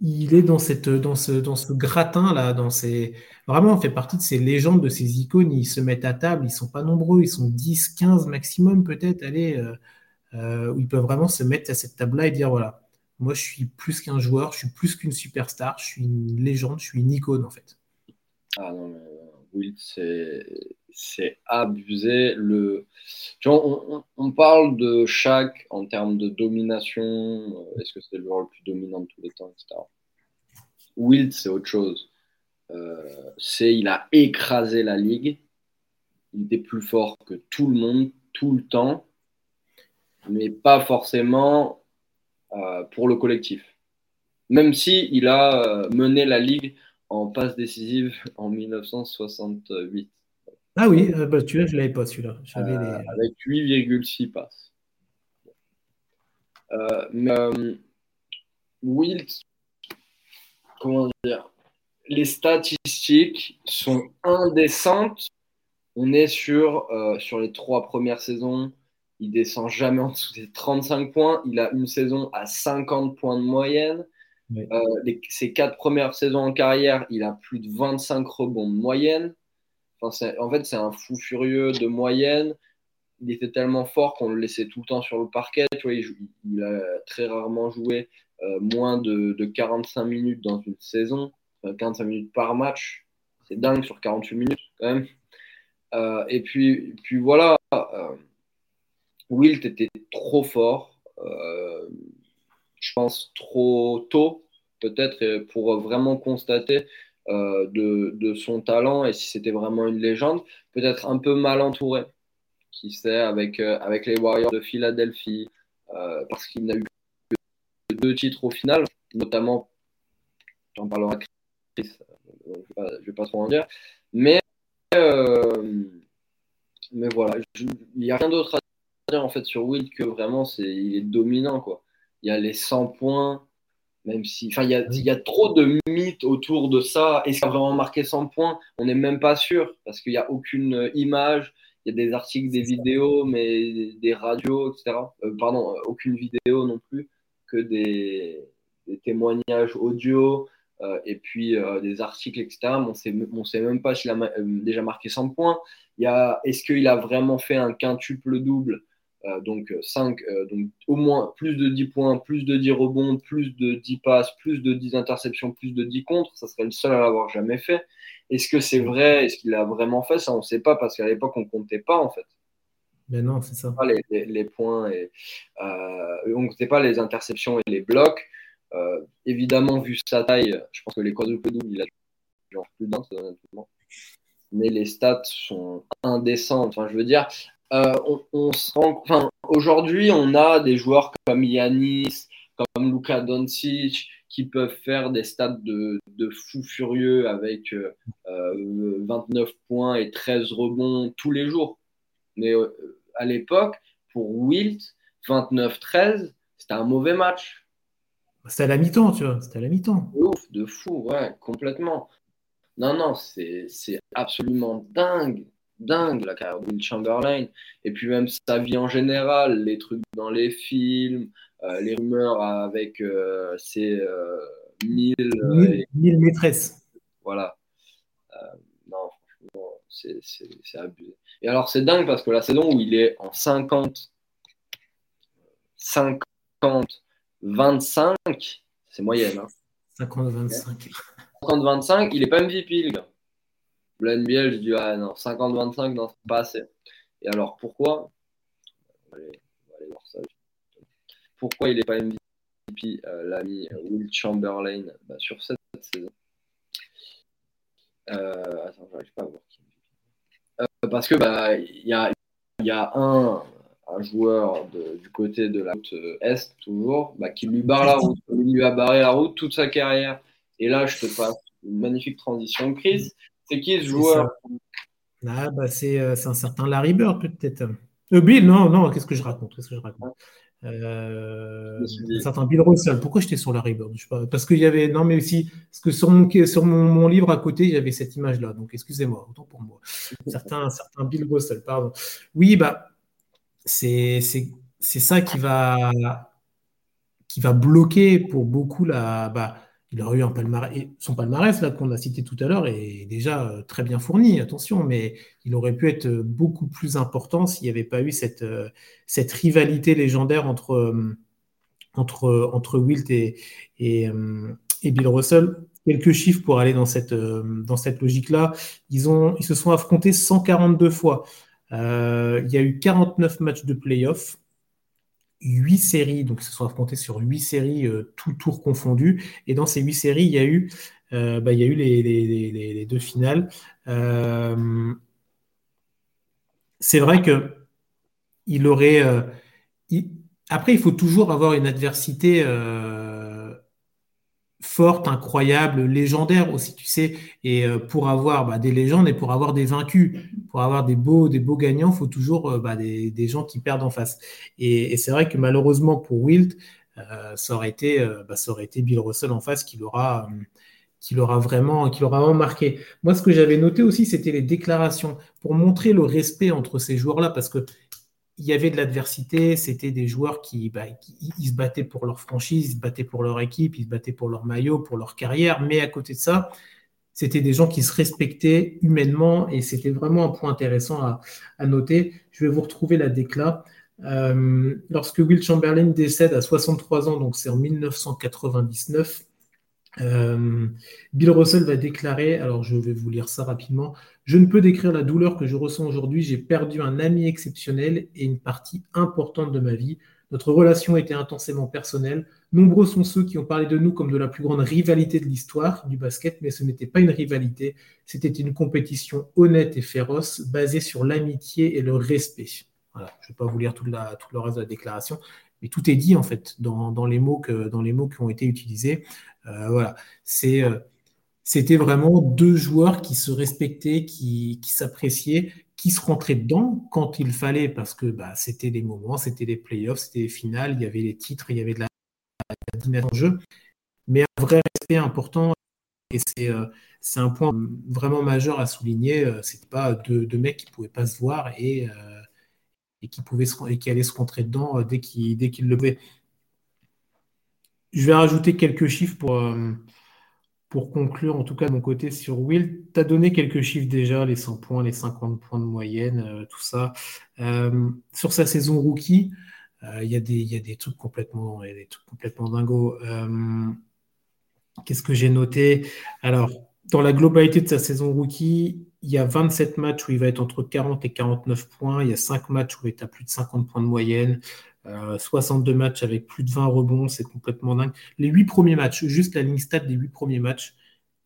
Speaker 1: il est dans, cette, dans, ce, dans ce gratin-là, dans ces... vraiment, fait partie de ces légendes, de ces icônes. Ils se mettent à table, ils sont pas nombreux, ils sont 10, 15 maximum peut-être, allez, euh, euh, où ils peuvent vraiment se mettre à cette table-là et dire, voilà, moi je suis plus qu'un joueur, je suis plus qu'une superstar, je suis une légende, je suis une icône en fait.
Speaker 2: Ah non, mais Wilt, c'est abusé. Le... on, on, parle de chaque en termes de domination. Euh, est-ce que c'est le joueur le plus dominant de tous les temps, etc. Wilt, c'est autre chose. Euh, c'est il a écrasé la ligue. Il était plus fort que tout le monde, tout le temps, mais pas forcément euh, pour le collectif. Même si il a mené la ligue en passe décisive en 1968.
Speaker 1: Ah oui, euh, bah, tu vois, je ne l'avais pas celui-là.
Speaker 2: Euh, avec 8,6 passes. Euh, mais Wilt, comment dire, les statistiques sont indécentes. On est sur, sur les trois premières saisons. Il descend jamais en dessous des 35 points. Il a une saison à 50 points de moyenne. Euh, ses quatre premières saisons en carrière, il a plus de 25 rebonds de moyenne. En fait, c'est un fou furieux de moyenne. Il était tellement fort qu'on le laissait tout le temps sur le parquet. Tu vois, il, a très rarement joué euh, moins de, 45 minutes dans une saison, 45 minutes par match. C'est dingue sur 48 minutes quand même. Euh, et puis, puis voilà, Wilt était trop fort je pense, trop tôt, peut-être, pour vraiment constater euh, de, son talent et si c'était vraiment une légende, peut-être un peu mal entouré, qui sait, avec, euh, avec les Warriors de Philadelphie, euh, parce qu'il n'a eu que deux titres au final, notamment, j'en parlerai Chris, je ne vais, pas trop en dire, mais, mais voilà, il n'y a rien d'autre à dire en fait sur Will que vraiment, c'est, il est dominant, quoi. Il y a les 100 points, même si. Enfin, il y a, il y a trop de mythes autour de ça. Est-ce qu'il a vraiment marqué 100 points? On n'est même pas sûr, parce qu'il n'y a aucune image. Il y a des articles, des vidéos, mais des radios, etc. Euh, pardon, euh, aucune vidéo non plus, que des, témoignages audio. Euh, et puis des articles, etc. on ne sait même pas s'il a déjà marqué 100 points. Il y a, est-ce qu'il a vraiment fait un quintuple double? Euh, donc 5, euh, euh, donc au moins plus de 10 points, plus de 10 rebonds, plus de 10 passes, plus de 10 interceptions, plus de 10 contre, ça serait le seul à l'avoir jamais fait. Est-ce que c'est vrai? Est-ce qu'il a vraiment fait ça? On ne sait pas parce qu'à l'époque on comptait pas en fait.
Speaker 1: Mais non, c'est ça.
Speaker 2: Pas les, les, points et euh, on comptait pas les interceptions et les blocs. évidemment, vu sa taille, je pense que les quadruples doubles, il a genre plus d'un, mais les stats sont indécentes. Enfin, je veux dire, euh, on, se enfin, aujourd'hui, on a des joueurs comme Yanis, comme Luka Doncic, qui peuvent faire des stats de, de fou furieux avec 29 euh, points et 13 rebonds tous les jours. Mais euh, à l'époque, pour Wilt, 29-13, c'était un mauvais match.
Speaker 1: C'était à la mi-temps, tu vois. C'était à la mi-temps.
Speaker 2: De, de fou, ouais, complètement. Non, non, c'est absolument dingue dingue, la carrière de Will Chamberlain. Et puis même sa vie en général, les trucs dans les films, euh, les rumeurs avec euh, ses euh, mille,
Speaker 1: mille, maîtresses.
Speaker 2: Voilà. non, franchement, c'est abusé. Et alors c'est dingue parce que la saison où il est en 50, 50, 25, c'est moyenne. Hein.
Speaker 1: 50-25.
Speaker 2: 50-25, il est pas MVP, le gars. Le NBL, je dis, ah non, 50-25, non, c'est pas assez. Et alors, pourquoi? On va aller, voir ça. Pourquoi il n'est pas MVP, euh, l'ami Will Chamberlain, bah, sur cette saison? Euh, j'arrive pas à voir qui euh, parce que bah il y a, y a un, un joueur du côté de la route est toujours bah, qui lui barre la route, il lui a barré la route toute sa carrière. Et là, je te passe une magnifique transition, Chris. C'est qui ce joueur?
Speaker 1: ah, bah, c'est, un certain Larry Bird peut-être. Euh, Bill, non, non, qu'est-ce que je raconte Qu'est-ce que je raconte? Euh, certain Bill Russell. Pourquoi j'étais sur Larry Bird? Je sais pas, Parce qu'il y avait. Non, mais aussi. Parce que sur mon, sur mon, livre à côté, il y avait cette image-là. Donc, excusez-moi, autant pour moi. Certains, certains Bill Russell, pardon. Oui, bah, c'est ça qui va, qui va bloquer pour beaucoup la. Bah, il aurait eu un palmarès, son palmarès là qu'on a cité tout à l'heure est déjà euh, très bien fourni, attention, mais il aurait pu être beaucoup plus important s'il n'y avait pas eu cette, euh, rivalité légendaire entre, euh, Wilt et, Bill Russell. Quelques chiffres pour aller dans cette, logique-là. Ils se sont affrontés 142 fois. il y a eu 49 matchs de playoffs huit séries, donc ils se sont affrontés sur huit séries, euh, tout tour confondu. Et dans ces huit séries, il y a eu, euh, bah, il y a eu les, deux finales. Euh, c'est vrai que il aurait. après, il faut toujours avoir une adversité forte, incroyable, légendaire aussi, tu sais. Et euh, pour avoir bah, des légendes et pour avoir des vaincus, pour avoir des beaux, des beaux gagnants, il faut toujours euh, bah, des, gens qui perdent en face. Et, c'est vrai que malheureusement pour Wilt, euh, ça, aurait été, bah, ça aurait été Bill Russell en face qui l'aura qui l'aura vraiment, qui l'aura marqué. Moi, ce que j'avais noté aussi, c'était les déclarations pour montrer le respect entre ces joueurs-là, parce que il y avait de l'adversité, c'était des joueurs qui, bah, se battaient pour leur franchise, ils se battaient pour leur équipe, ils se battaient pour leur maillot, pour leur carrière, mais à côté de ça, c'était des gens qui se respectaient humainement et c'était vraiment un point intéressant à, noter. Je vais vous retrouver la décla. Euh, lorsque Will Chamberlain décède à 63 ans, donc c'est en 1999, euh, Bill Russell va déclarer, alors je vais vous lire ça rapidement, je ne peux décrire la douleur que je ressens aujourd'hui, j'ai perdu un ami exceptionnel et une partie importante de ma vie. Notre relation était intensément personnelle. Nombreux sont ceux qui ont parlé de nous comme de la plus grande rivalité de l'histoire du basket, mais ce n'était pas une rivalité, c'était une compétition honnête et féroce, basée sur l'amitié et le respect. Voilà, je ne vais pas vous lire tout, le reste de la déclaration, mais tout est dit en fait dans, les, mots que, dans les mots qui ont été utilisés. Euh, voilà, c'est euh, c'était vraiment deux joueurs qui se respectaient, qui, s'appréciaient, qui se rentraient dedans quand il fallait, parce que bah, c'était des moments, c'était des playoffs, c'était des finales, il y avait les titres, il y avait de la, dynamique en jeu, mais un vrai respect important. Et euh, c'est un point vraiment majeur à souligner. C'était pas deux, mecs qui pouvaient pas se voir et, et qui pouvaient et qui allaient se rentrer dedans dès qu'ils le pouvaient. Je vais rajouter quelques chiffres pour, euh, pour conclure, en tout cas de mon côté, sur Will. Tu as donné quelques chiffres déjà, les 100 points, les 50 points de moyenne, euh, tout ça. Euh, sur sa saison rookie, il y, a des, y a des trucs complètement, des trucs complètement dingos. Qu'est-ce que j'ai noté? Alors, dans la globalité de sa saison rookie, il y a 27 matchs où il va être entre 40 et 49 points. Il y a 5 matchs où il est à plus de 50 points de moyenne. 62 euh, matchs avec plus de 20 rebonds, c'est complètement dingue. Les 8 premiers matchs, juste la ligne stat des 8 premiers matchs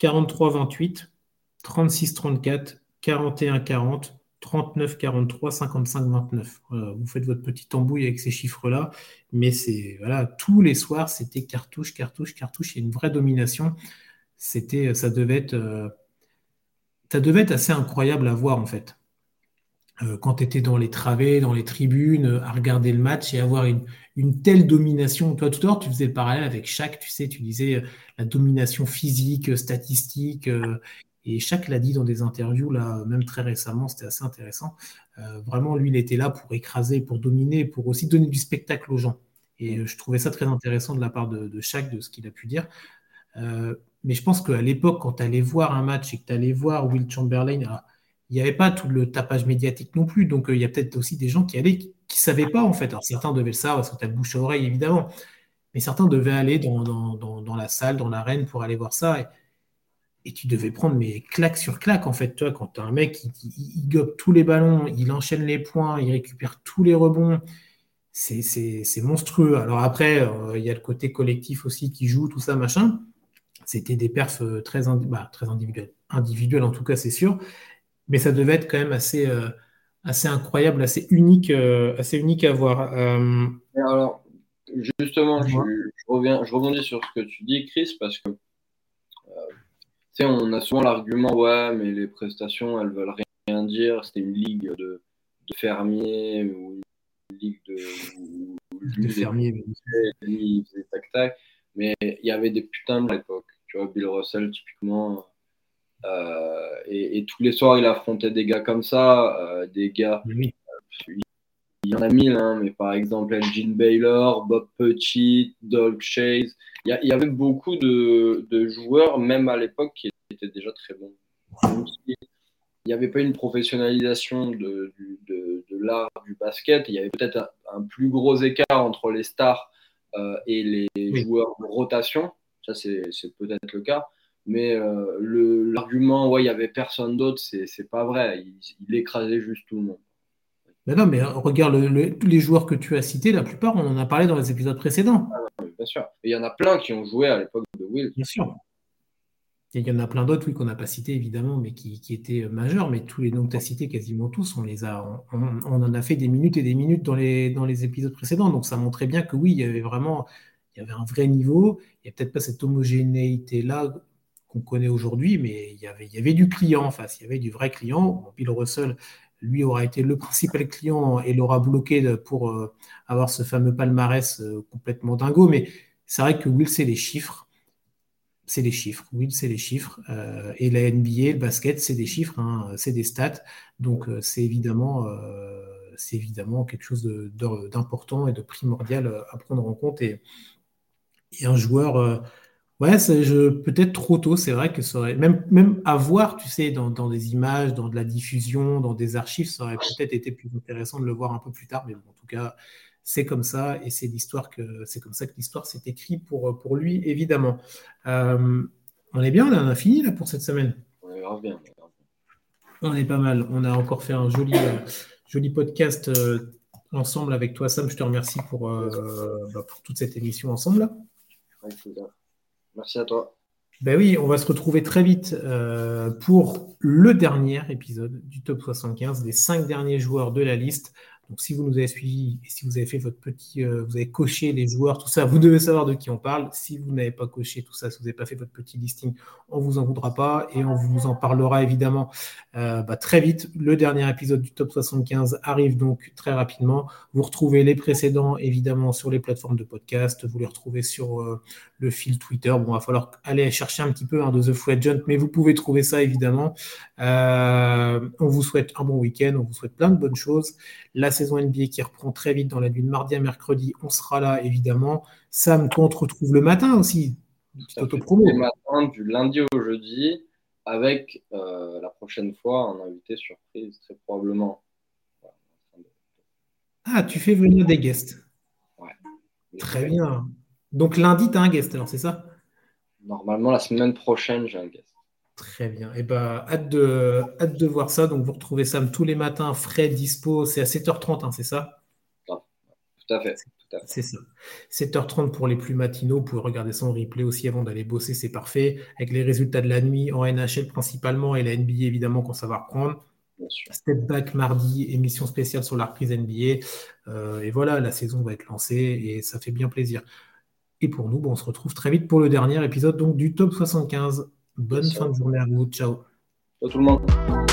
Speaker 1: 43-28, 36-34, 41-40, 39-43, 55-29. vous faites votre petite embouille avec ces chiffres-là, mais c'est voilà, tous les soirs, c'était cartouche, cartouche, cartouche. Il y a une vraie domination. C'était, ça devait être, euh, ça devait être assez incroyable à voir en fait. Euh, quand tu étais dans les travées, dans les tribunes, à regarder le match et avoir une, telle domination. Toi, tout à l'heure, tu faisais le parallèle avec chaque, tu sais, tu disais euh, la domination physique, euh, statistique, et chaque l'a dit dans des interviews, là, même très récemment, c'était assez intéressant. vraiment, lui, il était là pour écraser, pour dominer, pour aussi donner du spectacle aux gens. Et je trouvais ça très intéressant de la part de, de de ce qu'il a pu dire. mais je pense qu'à l'époque, quand tu allais voir un match et que tu allais voir Will Chamberlain, il n'y avait pas tout le tapage médiatique non plus. Donc, euh, il y a peut-être aussi des gens qui allaient, qui ne savaient pas, en fait. Alors, certains devaient le savoir parce que tu as bouche à oreille, évidemment. Mais certains devaient aller dans, dans, la salle, dans l'arène pour aller voir ça. Et, tu devais prendre mes claques sur claques, en fait. Quand tu as un mec qui, il gobe tous les ballons, il enchaîne les points, il récupère tous les rebonds. C'est monstrueux. Alors après, euh, il y a le côté collectif aussi qui joue, tout ça, machin. C'était des perfs euh, très, bah, très individuels individuel en tout cas, c'est sûr. Mais ça devait être quand même assez, assez incroyable, assez unique, assez unique à voir.
Speaker 2: alors, justement, je, reviens, je rebondis sur ce que tu dis, Chris, parce que on a souvent l'argument, ouais, mais les prestations, elles veulent rien dire. C'était une ligue de, fermiers ou une ligue de,
Speaker 1: de fermiers.
Speaker 2: Mais il y avait des putains de l'époque. Tu vois, Bill Russell, typiquement. Euh, et, tous les soirs, il affrontait des gars comme ça, euh, des gars. il y en a mille, hein, mais par exemple, Elgin Baylor, Bob Pettit, Doug Chase. Il y, avait beaucoup de, de, joueurs, même à l'époque, qui étaient déjà très bons. Il n'y avait pas une professionnalisation de, de, de l'art du basket. Il y avait peut-être un, plus gros écart entre les stars euh, et les joueurs de rotation. Ça, c'est peut-être le cas. Mais euh, l'argument, ouais, il n'y avait personne d'autre, c'est pas vrai. Il, il, écrasait juste tout le monde.
Speaker 1: Mais non, mais regarde tous les joueurs que tu as cités, la plupart, on en a parlé dans les épisodes précédents.
Speaker 2: Ah bien sûr. Il y en a plein qui ont joué à l'époque de Will.
Speaker 1: Bien sûr. Et il y en a plein d'autres, oui, qu'on n'a pas cités, évidemment, mais qui, étaient majeurs. Mais tous les noms que tu as cités, quasiment tous, on les a, on, en a fait des minutes et des minutes dans les, dans les épisodes précédents. Donc ça montrait bien que oui, il y avait vraiment il y avait un vrai niveau. Il n'y a peut-être pas cette homogénéité-là qu'on connaît aujourd'hui, mais il y, avait, du client en face. Il y avait du vrai client. Bill Russell lui aura été le principal client et l'aura bloqué pour euh, avoir ce fameux palmarès euh, complètement dingo. Mais c'est vrai que Will, c'est les chiffres. C'est les chiffres. Will, c'est les chiffres. Euh, et la NBA, le basket, c'est des chiffres, hein, c'est des stats. Donc, c'est évidemment, c'est évidemment quelque chose d'important et de primordial à prendre en compte. Et un joueur Ouais, peut-être trop tôt, c'est vrai que ça aurait, même, même à voir, tu sais, dans, des images, dans de la diffusion, dans des archives, ça aurait peut-être été plus intéressant de le voir un peu plus tard, mais bon, en tout cas, c'est comme ça, et c'est l'histoire que c'est comme ça que l'histoire s'est écrite pour, pour lui, évidemment. Euh, on est bien, on a fini là pour cette semaine?
Speaker 2: On est bien.
Speaker 1: On est pas mal. On a encore fait un joli, euh, joli podcast euh, ensemble avec toi, Sam. Je te remercie pour, bah, pour toute cette émission ensemble. Là.
Speaker 2: Merci à toi.
Speaker 1: Ben oui, on va se retrouver très vite euh, pour le dernier épisode du Top 75, des cinq derniers joueurs de la liste. Donc, si vous nous avez suivis et si vous avez fait votre petit, euh, vous avez coché les joueurs, tout ça, vous devez savoir de qui on parle. Si vous n'avez pas coché tout ça, si vous n'avez pas fait votre petit listing, on vous en voudra pas et on vous en parlera évidemment euh, bah, très vite. Le dernier épisode du Top 75 arrive donc très rapidement. Vous retrouvez les précédents évidemment sur les plateformes de podcast. Vous les retrouvez sur euh, le fil Twitter. Bon, il va falloir aller chercher un petit peu hein, de The Free Agent, mais vous pouvez trouver ça évidemment. on vous souhaite un bon week-end, on vous souhaite plein de bonnes choses. Saison NBA qui reprend très vite dans la nuit de mardi à mercredi. On sera là, évidemment. Sam, toi, on te retrouve le matin aussi.
Speaker 2: Le matin, du lundi au jeudi, avec euh, la prochaine fois un invité surprise, très probablement.
Speaker 1: Ah, tu fais venir des guests.
Speaker 2: Ouais.
Speaker 1: Très bien. Donc lundi, tu as un guest, alors c'est ça?
Speaker 2: Normalement, la semaine prochaine, j'ai un guest.
Speaker 1: Très bien. Et eh ben, hâte de, hâte de voir ça. Donc, vous retrouvez Sam tous les matins, frais, dispo. C'est à 7h30, hein, c'est ça?
Speaker 2: Tout à fait.
Speaker 1: C'est ça. 7h30 pour les plus matinaux. Vous pouvez regarder ça en replay aussi avant d'aller bosser, c'est parfait. Avec les résultats de la nuit en NHL principalement et la NBA évidemment quand ça va reprendre. Step back mardi, émission spéciale sur la reprise NBA. Euh, et voilà, la saison va être lancée et ça fait bien plaisir. Et pour nous, bon, on se retrouve très vite pour le dernier épisode donc, du top 75. Bonne fin de journée à vous. Ciao.
Speaker 2: Ciao tout le monde.